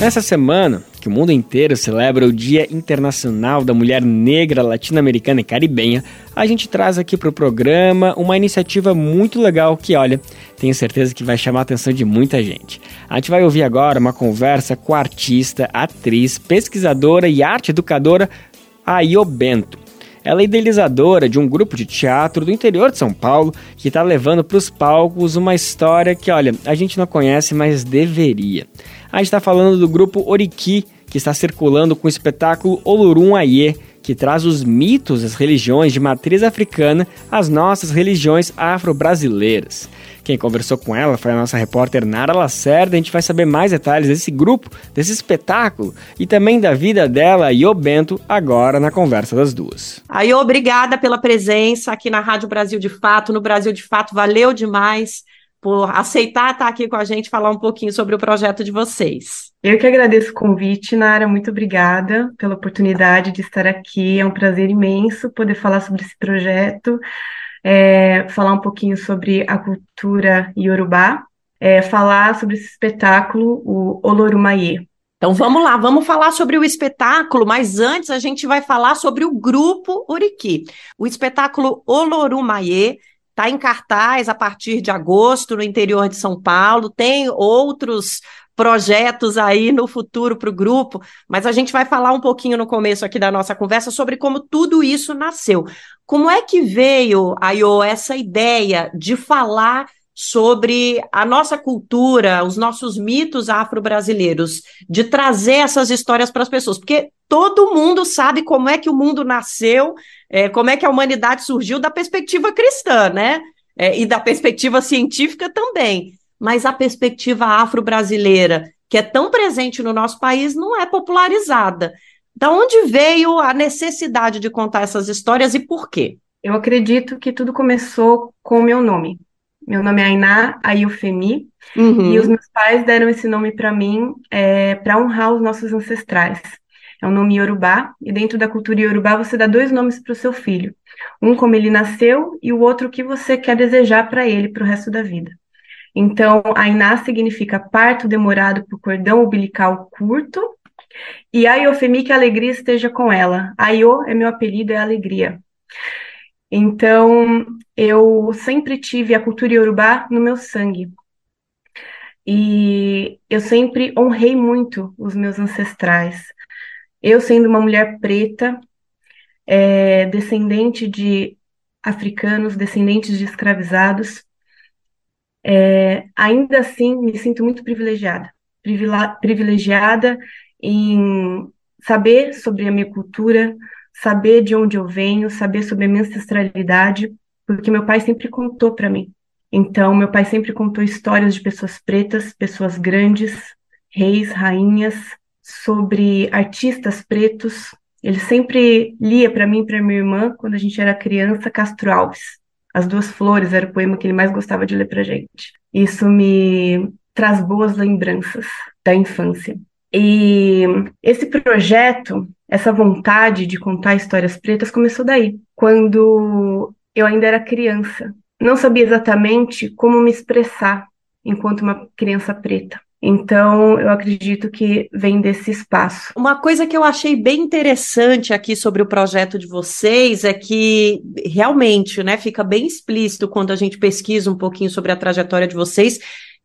Nessa semana, que o mundo inteiro celebra o Dia Internacional da Mulher Negra, Latino-Americana e Caribenha, a gente traz aqui para o programa uma iniciativa muito legal que, olha, tenho certeza que vai chamar a atenção de muita gente. A gente vai ouvir agora uma conversa com a artista, atriz, pesquisadora e arte educadora Ayo Bento. Ela é idealizadora de um grupo de teatro do interior de São Paulo que está levando para os palcos uma história que, olha, a gente não conhece, mas deveria. A gente está falando do grupo Oriki, que está circulando com o espetáculo Olorum Aie, que traz os mitos das religiões de matriz africana às nossas religiões afro-brasileiras. Quem conversou com ela foi a nossa repórter Nara Lacerda. A gente vai saber mais detalhes desse grupo, desse espetáculo e também da vida dela e o Bento agora na conversa das duas. Aí, obrigada pela presença aqui na Rádio Brasil de Fato, no Brasil de Fato, valeu demais por aceitar estar aqui com a gente falar um pouquinho sobre o projeto de vocês. Eu que agradeço o convite, Nara, muito obrigada pela oportunidade de estar aqui. É um prazer imenso poder falar sobre esse projeto, é, falar um pouquinho sobre a cultura iorubá, é, falar sobre esse espetáculo, o Olorumaie. Então vamos lá, vamos falar sobre o espetáculo, mas antes a gente vai falar sobre o grupo Uriqui. O espetáculo Olorumaie está em cartaz a partir de agosto no interior de São Paulo, tem outros projetos aí no futuro para o grupo, mas a gente vai falar um pouquinho no começo aqui da nossa conversa sobre como tudo isso nasceu. Como é que veio, Ayo, essa ideia de falar sobre a nossa cultura, os nossos mitos afro-brasileiros, de trazer essas histórias para as pessoas, porque todo mundo sabe como é que o mundo nasceu, é, como é que a humanidade surgiu da perspectiva cristã, né? É, e da perspectiva científica também. Mas a perspectiva afro-brasileira, que é tão presente no nosso país, não é popularizada. Da onde veio a necessidade de contar essas histórias e por quê? Eu acredito que tudo começou com o meu nome. Meu nome é Ainá Ayufemi, uhum. e os meus pais deram esse nome para mim é, para honrar os nossos ancestrais. É um nome iorubá, e dentro da cultura iorubá você dá dois nomes para o seu filho. Um como ele nasceu e o outro que você quer desejar para ele para o resto da vida. Então, Ainá significa parto demorado por cordão umbilical curto, e Ayofemi que a alegria esteja com ela. Ayo é meu apelido, é alegria. Então, eu sempre tive a cultura iorubá no meu sangue. E eu sempre honrei muito os meus ancestrais. Eu, sendo uma mulher preta, é, descendente de africanos, descendentes de escravizados, é, ainda assim me sinto muito privilegiada. Privilegiada em saber sobre a minha cultura, saber de onde eu venho, saber sobre a minha ancestralidade, porque meu pai sempre contou para mim. Então, meu pai sempre contou histórias de pessoas pretas, pessoas grandes, reis, rainhas, sobre artistas pretos. Ele sempre lia para mim e para minha irmã, quando a gente era criança, Castro Alves. As Duas Flores era o poema que ele mais gostava de ler para gente. Isso me traz boas lembranças da infância. E esse projeto, essa vontade de contar histórias pretas começou daí, quando eu ainda era criança. Não sabia exatamente como me expressar enquanto uma criança preta. Então, eu acredito que vem desse espaço. Uma coisa que eu achei bem interessante aqui sobre o projeto de vocês é que realmente, né, fica bem explícito quando a gente pesquisa um pouquinho sobre a trajetória de vocês,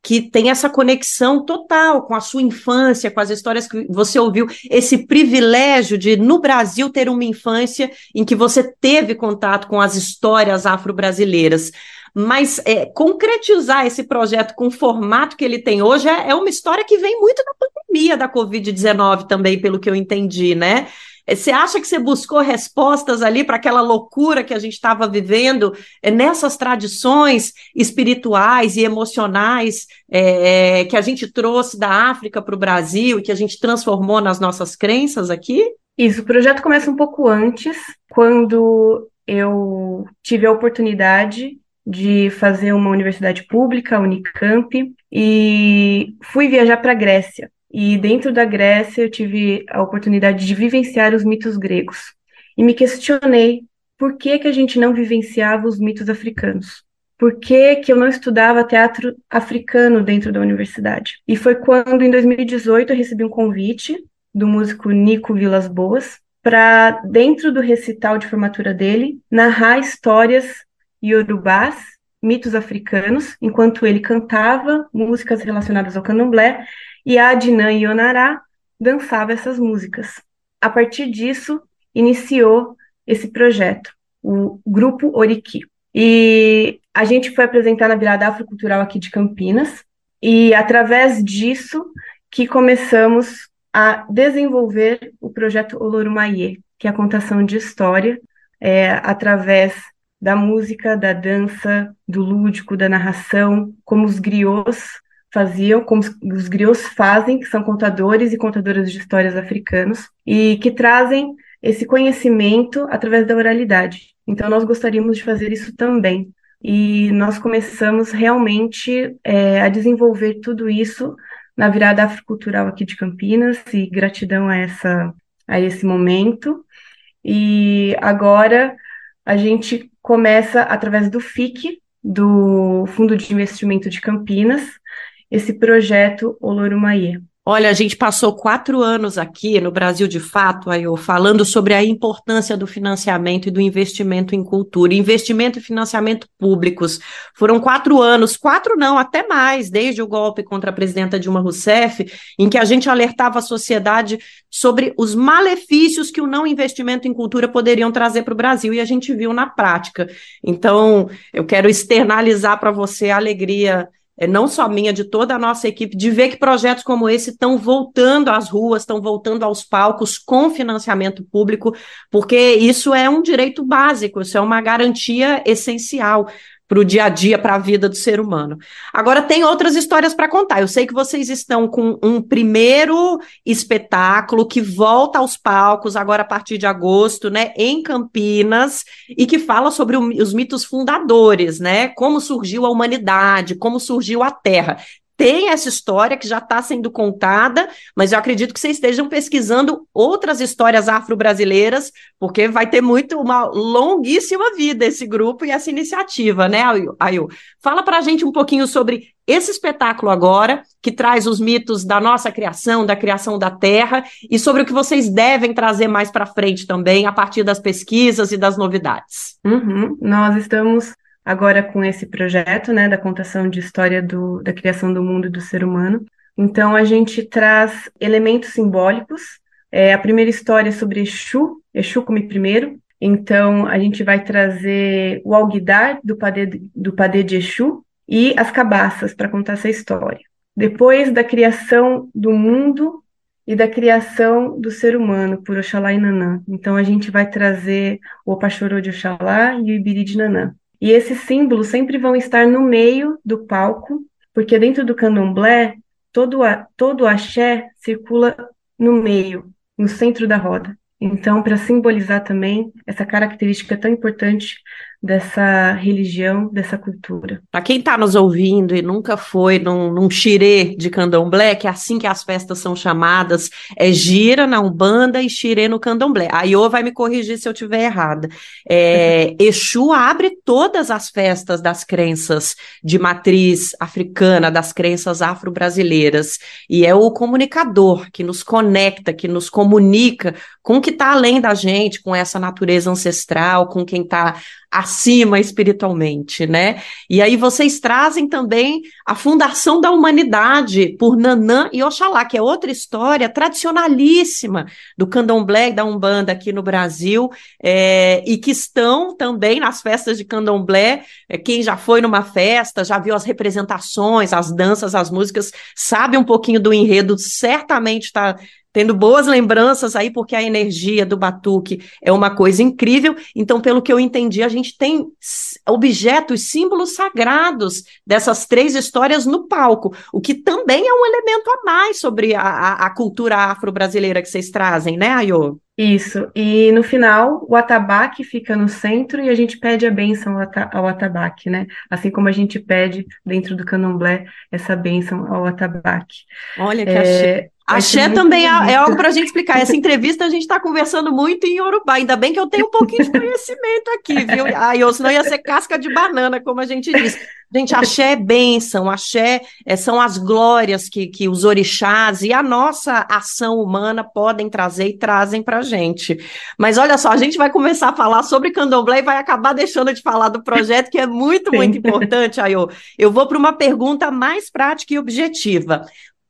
que tem essa conexão total com a sua infância, com as histórias que você ouviu, esse privilégio de, no Brasil, ter uma infância em que você teve contato com as histórias afro-brasileiras. Mas é, concretizar esse projeto com o formato que ele tem hoje é, é uma história que vem muito da pandemia da Covid-19 também, pelo que eu entendi, né? É, você acha que você buscou respostas ali para aquela loucura que a gente estava vivendo é, nessas tradições espirituais e emocionais é, é que a gente trouxe da África para o Brasil e que a gente transformou nas nossas crenças aqui? Isso, o projeto começa um pouco antes, quando eu tive a oportunidade de fazer uma universidade pública, Unicamp, e fui viajar para a Grécia. E dentro da Grécia eu tive a oportunidade de vivenciar os mitos gregos. E me questionei por que, que a gente não vivenciava os mitos africanos. Por que, que eu não estudava teatro africano dentro da universidade? E foi quando, em 2018, eu recebi um convite do músico Nico Vilas Boas para, dentro do recital de formatura dele, narrar histórias iorubás, mitos africanos, enquanto ele cantava músicas relacionadas ao candomblé e a Adnan Yonará dançava essas músicas. A partir disso, iniciou esse projeto, o Grupo Oriki. E a gente foi apresentar na Virada Afrocultural aqui de Campinas, e através disso que começamos a desenvolver o projeto Olorumaie, que é a contação de história, é, através da música, da dança, do lúdico, da narração, como os griots faziam, como os griots fazem, que são contadores e contadoras de histórias africanos, e que trazem esse conhecimento através da oralidade. Então, nós gostaríamos de fazer isso também. E nós começamos realmente é, a desenvolver tudo isso na virada afrocultural aqui de Campinas, e gratidão a, essa, a esse momento. E agora a gente começa, através do FIC, do Fundo de Investimento de Campinas, esse projeto Olorumaie. Olha, a gente passou quatro anos aqui no Brasil de Fato, aí, falando sobre a importância do financiamento e do investimento em cultura, investimento e financiamento públicos. Foram quatro anos, quatro não, até mais, desde o golpe contra a presidenta Dilma Rousseff, em que a gente alertava a sociedade sobre os malefícios que o não investimento em cultura poderiam trazer para o Brasil, e a gente viu na prática. Então, eu quero externalizar para você a alegria é, não só minha, de toda a nossa equipe, de ver que projetos como esse estão voltando às ruas, estão voltando aos palcos com financiamento público, porque isso é um direito básico, isso é uma garantia essencial para o dia a dia, para a vida do ser humano. Agora, tem outras histórias para contar. Eu sei que vocês estão com um primeiro espetáculo que volta aos palcos agora a partir de agosto, né, em Campinas, e que fala sobre o, os mitos fundadores, né? Como surgiu a humanidade, como surgiu a Terra tem essa história que já está sendo contada, mas eu acredito que vocês estejam pesquisando outras histórias afro-brasileiras, porque vai ter muito uma longuíssima vida esse grupo e essa iniciativa, né, Ayu? Fala para a gente um pouquinho sobre esse espetáculo agora, que traz os mitos da nossa criação, da criação da Terra, e sobre o que vocês devem trazer mais para frente também, a partir das pesquisas e das novidades. Uhum. Nós estamos agora com esse projeto, né, da contação de história do, da criação do mundo e do ser humano. Então, a gente traz elementos simbólicos. É, a primeira história é sobre Exu, Exu come primeiro. Então, a gente vai trazer o alguidar do padê, do padê de Exu e as cabaças para contar essa história. Depois da criação do mundo e da criação do ser humano por Oxalá e Nanã. Então, a gente vai trazer o Opachorô de Oxalá e o Ibiri de Nanã. E esses símbolos sempre vão estar no meio do palco, porque dentro do candomblé, todo, a, todo o axé circula no meio, no centro da roda. Então, para simbolizar também essa característica tão importante dessa religião, dessa cultura. Para quem está nos ouvindo e nunca foi num, num xirê de candomblé, que é assim que as festas são chamadas, é gira na Umbanda e xirê no candomblé. A Iô vai me corrigir se eu estiver errada. É, Exu abre todas as festas das crenças de matriz africana, das crenças afro-brasileiras, e é o comunicador que nos conecta, que nos comunica com o que está além da gente, com essa natureza ancestral, com quem está acima espiritualmente, né? E aí vocês trazem também a fundação da humanidade por Nanã e Oxalá, que é outra história tradicionalíssima do candomblé e da Umbanda aqui no Brasil, é, e que estão também nas festas de candomblé. É, quem já foi numa festa, já viu as representações, as danças, as músicas, sabe um pouquinho do enredo, certamente está tendo boas lembranças aí, porque a energia do batuque é uma coisa incrível. Então, pelo que eu entendi, a gente tem objetos, símbolos sagrados dessas três histórias no palco, o que também é um elemento a mais sobre a, a, cultura afro-brasileira que vocês trazem, né, Ayo? Isso, e no final o atabaque fica no centro e a gente pede a bênção ao atabaque, né? Assim como a gente pede dentro do candomblé essa bênção ao atabaque. Olha que é, achei. Axé também é, é, algo para a gente explicar. Essa entrevista a gente está conversando muito em Yorubá. Ainda bem que eu tenho um pouquinho de conhecimento aqui, viu? Aí, ou senão ia ser casca de banana, como a gente diz. Gente, axé é bênção, axé é, são as glórias que, que os orixás e a nossa ação humana podem trazer e trazem para a gente. Mas olha só, a gente vai começar a falar sobre candomblé e vai acabar deixando de falar do projeto, que é muito, Sim. muito importante, Ayô. Eu vou para uma pergunta mais prática e objetiva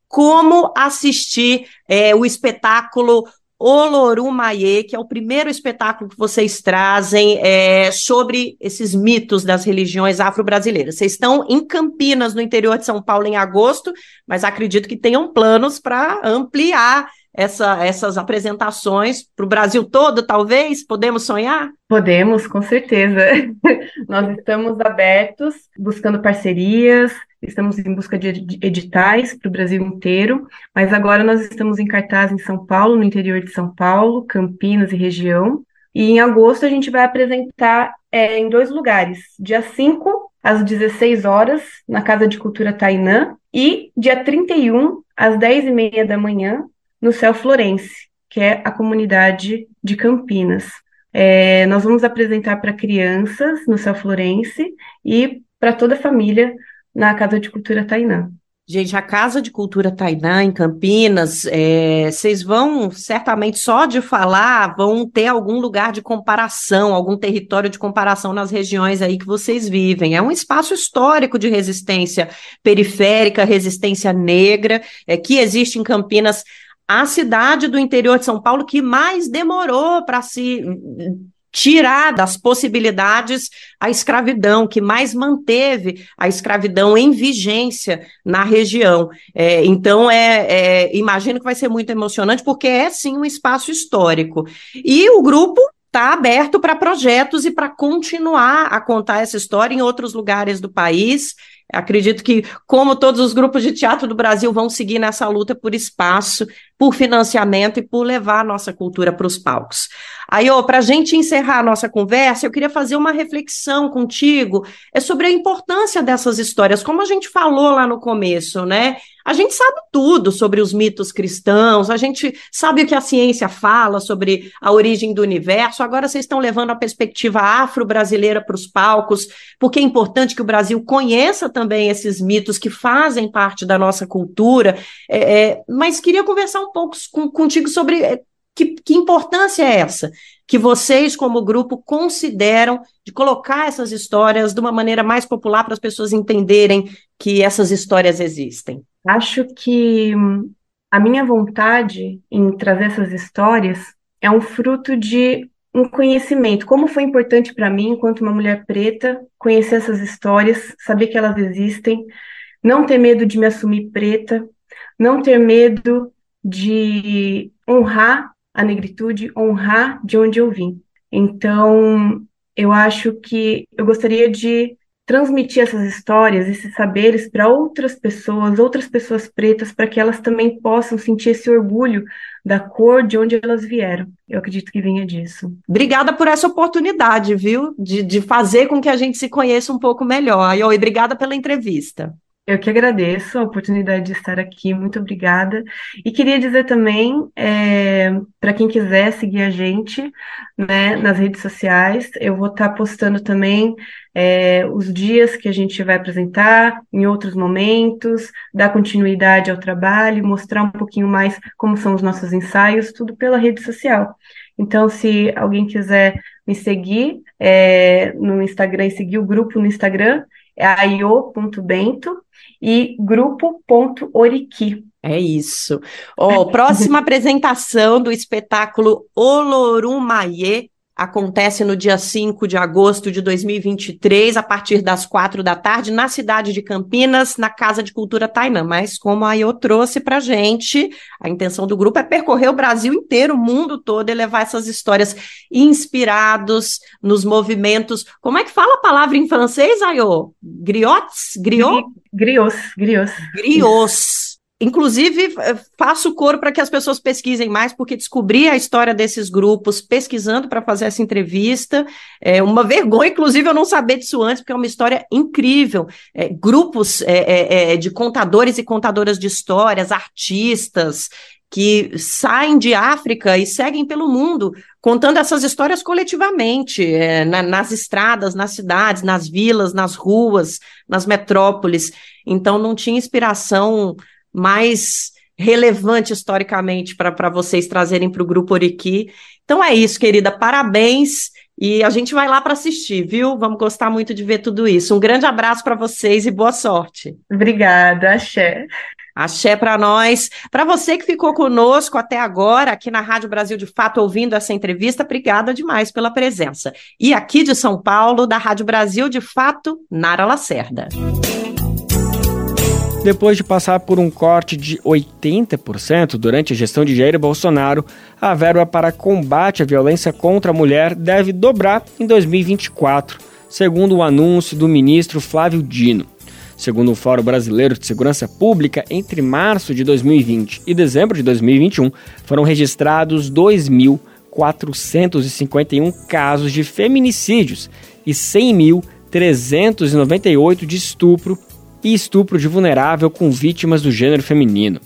como assistir é, o espetáculo Olorumaie, que é o primeiro espetáculo que vocês trazem é, sobre esses mitos das religiões afro-brasileiras. Vocês estão em Campinas, no interior de São Paulo, em agosto, mas acredito que tenham planos para ampliar essa, essas apresentações para o Brasil todo, talvez? Podemos sonhar? Podemos, com certeza. Nós estamos abertos, buscando parcerias, estamos em busca de editais para o Brasil inteiro, mas agora nós estamos em cartaz em São Paulo, no interior de São Paulo, Campinas e região. E em agosto a gente vai apresentar é, em dois lugares, dia 5 às 16 horas, na Casa de Cultura Tainã, e dia 31 às 10 e meia da manhã, no Céu Florense, que é a comunidade de Campinas. É, nós vamos apresentar para crianças no Céu Florense e para toda a família na Casa de Cultura Tainã. Gente, a Casa de Cultura Tainã, em Campinas, é, vocês vão, certamente, só de falar, vão ter algum lugar de comparação, algum território de comparação nas regiões aí que vocês vivem. É um espaço histórico de resistência periférica, resistência negra, é, que existe em Campinas a cidade do interior de São Paulo que mais demorou para se tirar das possibilidades a escravidão, que mais manteve a escravidão em vigência na região. É, então, é, é, imagino que vai ser muito emocionante, porque é sim um espaço histórico. E o grupo está aberto para projetos e para continuar a contar essa história em outros lugares do país. Acredito que, como todos os grupos de teatro do Brasil, vão seguir nessa luta por espaço, por financiamento e por levar a nossa cultura para os palcos. Aí, para a gente encerrar a nossa conversa, eu queria fazer uma reflexão contigo é sobre a importância dessas histórias, como a gente falou lá no começo, né? A gente sabe tudo sobre os mitos cristãos, a gente sabe o que a ciência fala sobre a origem do universo. Agora vocês estão levando a perspectiva afro-brasileira para os palcos, porque é importante que o Brasil conheça também esses mitos que fazem parte da nossa cultura. É, é, mas queria conversar um pouco com, contigo sobre é, que, que importância é essa que vocês, como grupo, consideram de colocar essas histórias de uma maneira mais popular para as pessoas entenderem que essas histórias existem? Acho que a minha vontade em trazer essas histórias é um fruto de um conhecimento. Como foi importante para mim, enquanto uma mulher preta, conhecer essas histórias, saber que elas existem, não ter medo de me assumir preta, não ter medo de honrar a negritude, honrar de onde eu vim. Então, eu acho que eu gostaria de transmitir essas histórias, esses saberes para outras pessoas, outras pessoas pretas, para que elas também possam sentir esse orgulho da cor de onde elas vieram. Eu acredito que vinha disso. Obrigada por essa oportunidade, viu? De, de fazer com que a gente se conheça um pouco melhor. E obrigada pela entrevista. Eu que agradeço a oportunidade de estar aqui, muito obrigada. E queria dizer também, é, para quem quiser seguir a gente né, nas redes sociais, eu vou estar postando também é, os dias que a gente vai apresentar, em outros momentos, dar continuidade ao trabalho, mostrar um pouquinho mais como são os nossos ensaios, tudo pela rede social. Então, se alguém quiser me seguir é, no Instagram e seguir o grupo no Instagram, é aio.bento e grupo.oriqui. É isso. Oh, próxima apresentação do espetáculo Olorumaie acontece no dia 5 de agosto de 2023, a partir das quatro da tarde, na cidade de Campinas, na Casa de Cultura Tainã. Mas, como a Iô trouxe para gente, a intenção do grupo é percorrer o Brasil inteiro, o mundo todo, e levar essas histórias inspirados nos movimentos. Como é que fala a palavra em francês, Ayô? Griots? Griot? Griots, griots. Griots. Inclusive, eh, faço coro para que as pessoas pesquisem mais, porque descobri a história desses grupos pesquisando para fazer essa entrevista. É uma vergonha, inclusive, eu não saber disso antes, porque é uma história incrível. É, grupos é, é, é de contadores e contadoras de histórias, artistas, que saem de África e seguem pelo mundo, contando essas histórias coletivamente, é, na, nas estradas, nas cidades, nas vilas, nas ruas, nas metrópoles. Então, não tinha inspiração mais relevante historicamente para vocês trazerem para o Grupo Oriqui. Então é isso, querida, parabéns. E a gente vai lá para assistir, viu? Vamos gostar muito de ver tudo isso. Um grande abraço para vocês e boa sorte. Obrigada, axé. Axé para nós. Para você que ficou conosco até agora, aqui na Rádio Brasil de Fato, ouvindo essa entrevista, obrigada demais pela presença. E aqui de São Paulo, da Rádio Brasil de Fato, Nara Lacerda. Depois de passar por um corte de 80% durante a gestão de Jair Bolsonaro, a verba para combate à violência contra a mulher deve dobrar em 2024, segundo o anúncio do ministro Flávio Dino. Segundo o Fórum Brasileiro de Segurança Pública, entre março de 2020 e dezembro de 2021, foram registrados 2.451 casos de feminicídios e 100.398 de estupro e estupro de vulnerável com vítimas do gênero feminino.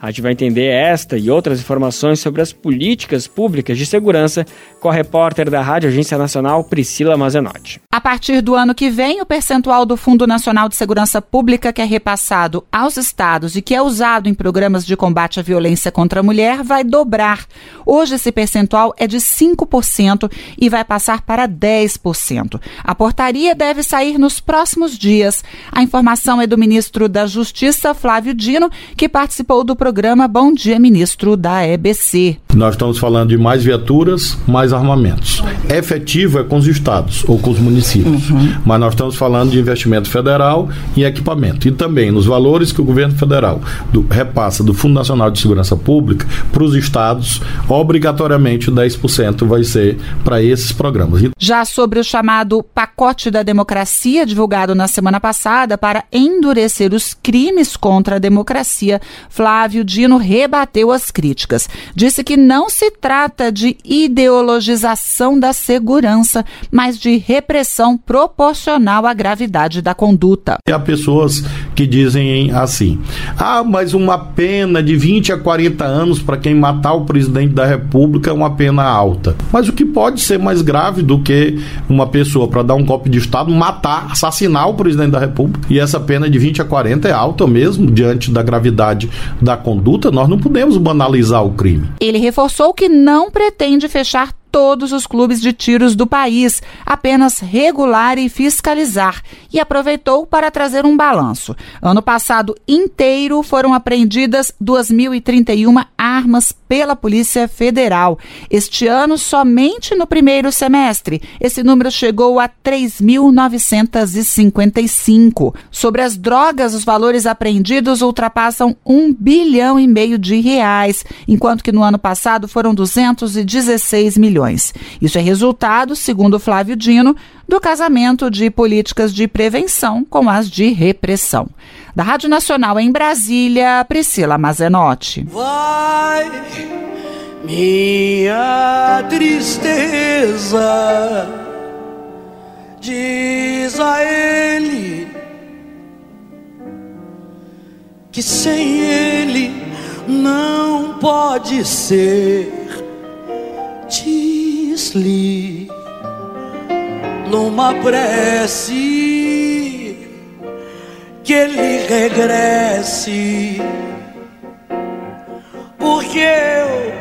A gente vai entender esta e outras informações sobre as políticas públicas de segurança com a repórter da Rádio Agência Nacional, Priscila Mazenotti. A partir do ano que vem, o percentual do Fundo Nacional de Segurança Pública que é repassado aos estados e que é usado em programas de combate à violência contra a mulher vai dobrar. Hoje, esse percentual é de 5% e vai passar para 10%. A portaria deve sair nos próximos dias. A informação é do ministro da Justiça, Flávio Dino, que participou do programa Bom Dia Ministro da EBC. Nós estamos falando de mais viaturas, mais armamentos. Efetivo é com os estados ou com os municípios. Uhum. Mas nós estamos falando de investimento federal em equipamento. E também nos valores que o governo federal do, repassa do Fundo Nacional de Segurança Pública para os estados, obrigatoriamente 10% vai ser para esses programas. Já sobre o chamado pacote da democracia, divulgado na semana passada para endurecer os crimes contra a democracia, Flávio Dino rebateu as críticas. Disse que não se trata de ideologização da segurança, mas de repressão proporcional à gravidade da conduta. Há pessoas que dizem assim: ah, mas uma pena de 20 a 40 anos para quem matar o presidente da República é uma pena alta. Mas o que pode ser mais grave do que uma pessoa, para dar um golpe de Estado, matar, assassinar o presidente da República? E essa pena de 20 a 40 é alta mesmo, diante da gravidade da conduta, nós não podemos banalizar o crime. Ele reforçou que não pretende fechar todos os clubes de tiros do país, apenas regular e fiscalizar, e aproveitou para trazer um balanço. Ano passado inteiro foram apreendidas 2.031 armas pela Polícia Federal. Este ano, somente no primeiro semestre, esse número chegou a 3.955. Sobre as drogas, os valores apreendidos ultrapassam um bilhão e meio de reais, enquanto que no ano passado foram 216 milhões milhões. Isso é resultado, segundo Flávio Dino, do casamento de políticas de prevenção com as de repressão. Da Rádio Nacional em Brasília, Priscila Mazenotti. Vai, minha tristeza, diz a ele que sem ele não pode ser diz-lhe numa prece que ele regresse, porque eu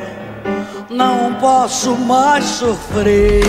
não posso mais sofrer.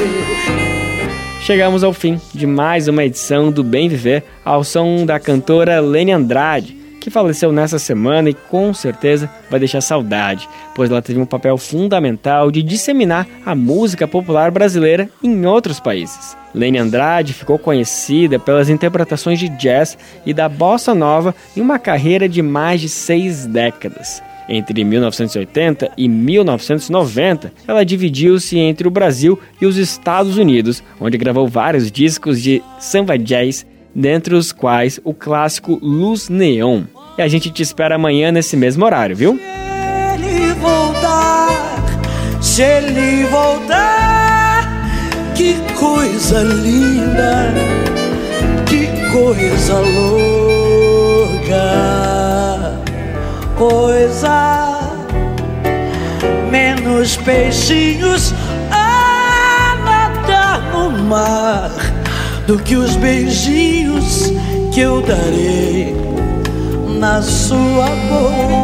Chegamos ao fim de mais uma edição do Bem Viver ao som da cantora Lene Andrade que faleceu nessa semana e com certeza vai deixar saudade, pois ela teve um papel fundamental de disseminar a música popular brasileira em outros países. Lene Andrade ficou conhecida pelas interpretações de jazz e da bossa nova em uma carreira de mais de seis décadas. Entre 1980 e 1990, ela dividiu-se entre o Brasil e os Estados Unidos, onde gravou vários discos de samba jazz dentre os quais o clássico Luz Neon. E a gente te espera amanhã nesse mesmo horário, viu? Se ele voltar, se ele voltar, que coisa linda, que coisa louca, coisa menos peixinhos a nadar no mar do que os beijinhos que eu darei na sua boca.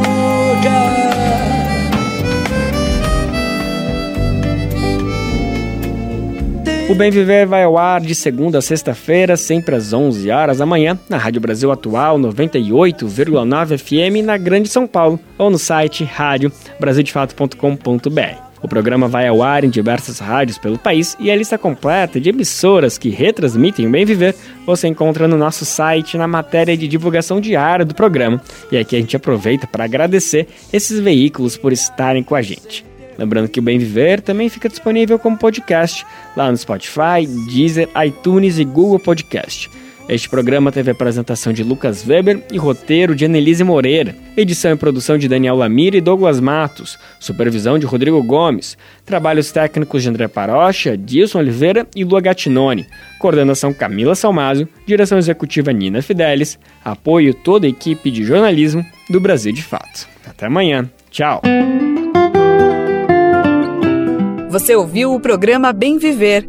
O Bem Viver vai ao ar de segunda a sexta-feira, sempre às 11 horas da manhã, na Rádio Brasil Atual 98,9 FM na Grande São Paulo ou no site rádio brasildefato.com.br. O programa vai ao ar em diversas rádios pelo país e a lista completa de emissoras que retransmitem o Bem Viver você encontra no nosso site na matéria de divulgação diária do programa. E aqui a gente aproveita para agradecer esses veículos por estarem com a gente. Lembrando que o Bem Viver também fica disponível como podcast lá no Spotify, Deezer, iTunes e Google Podcast. Este programa teve apresentação de Lucas Weber e roteiro de Annelise Moreira, edição e produção de Daniel Lamir e Douglas Matos, supervisão de Rodrigo Gomes, trabalhos técnicos de André Parocha, Dilson Oliveira e Lua Gattinoni, coordenação Camila Salmásio, direção executiva Nina Fidelis, apoio toda a equipe de jornalismo do Brasil de Fato. Até amanhã. Tchau. Você ouviu o programa Bem Viver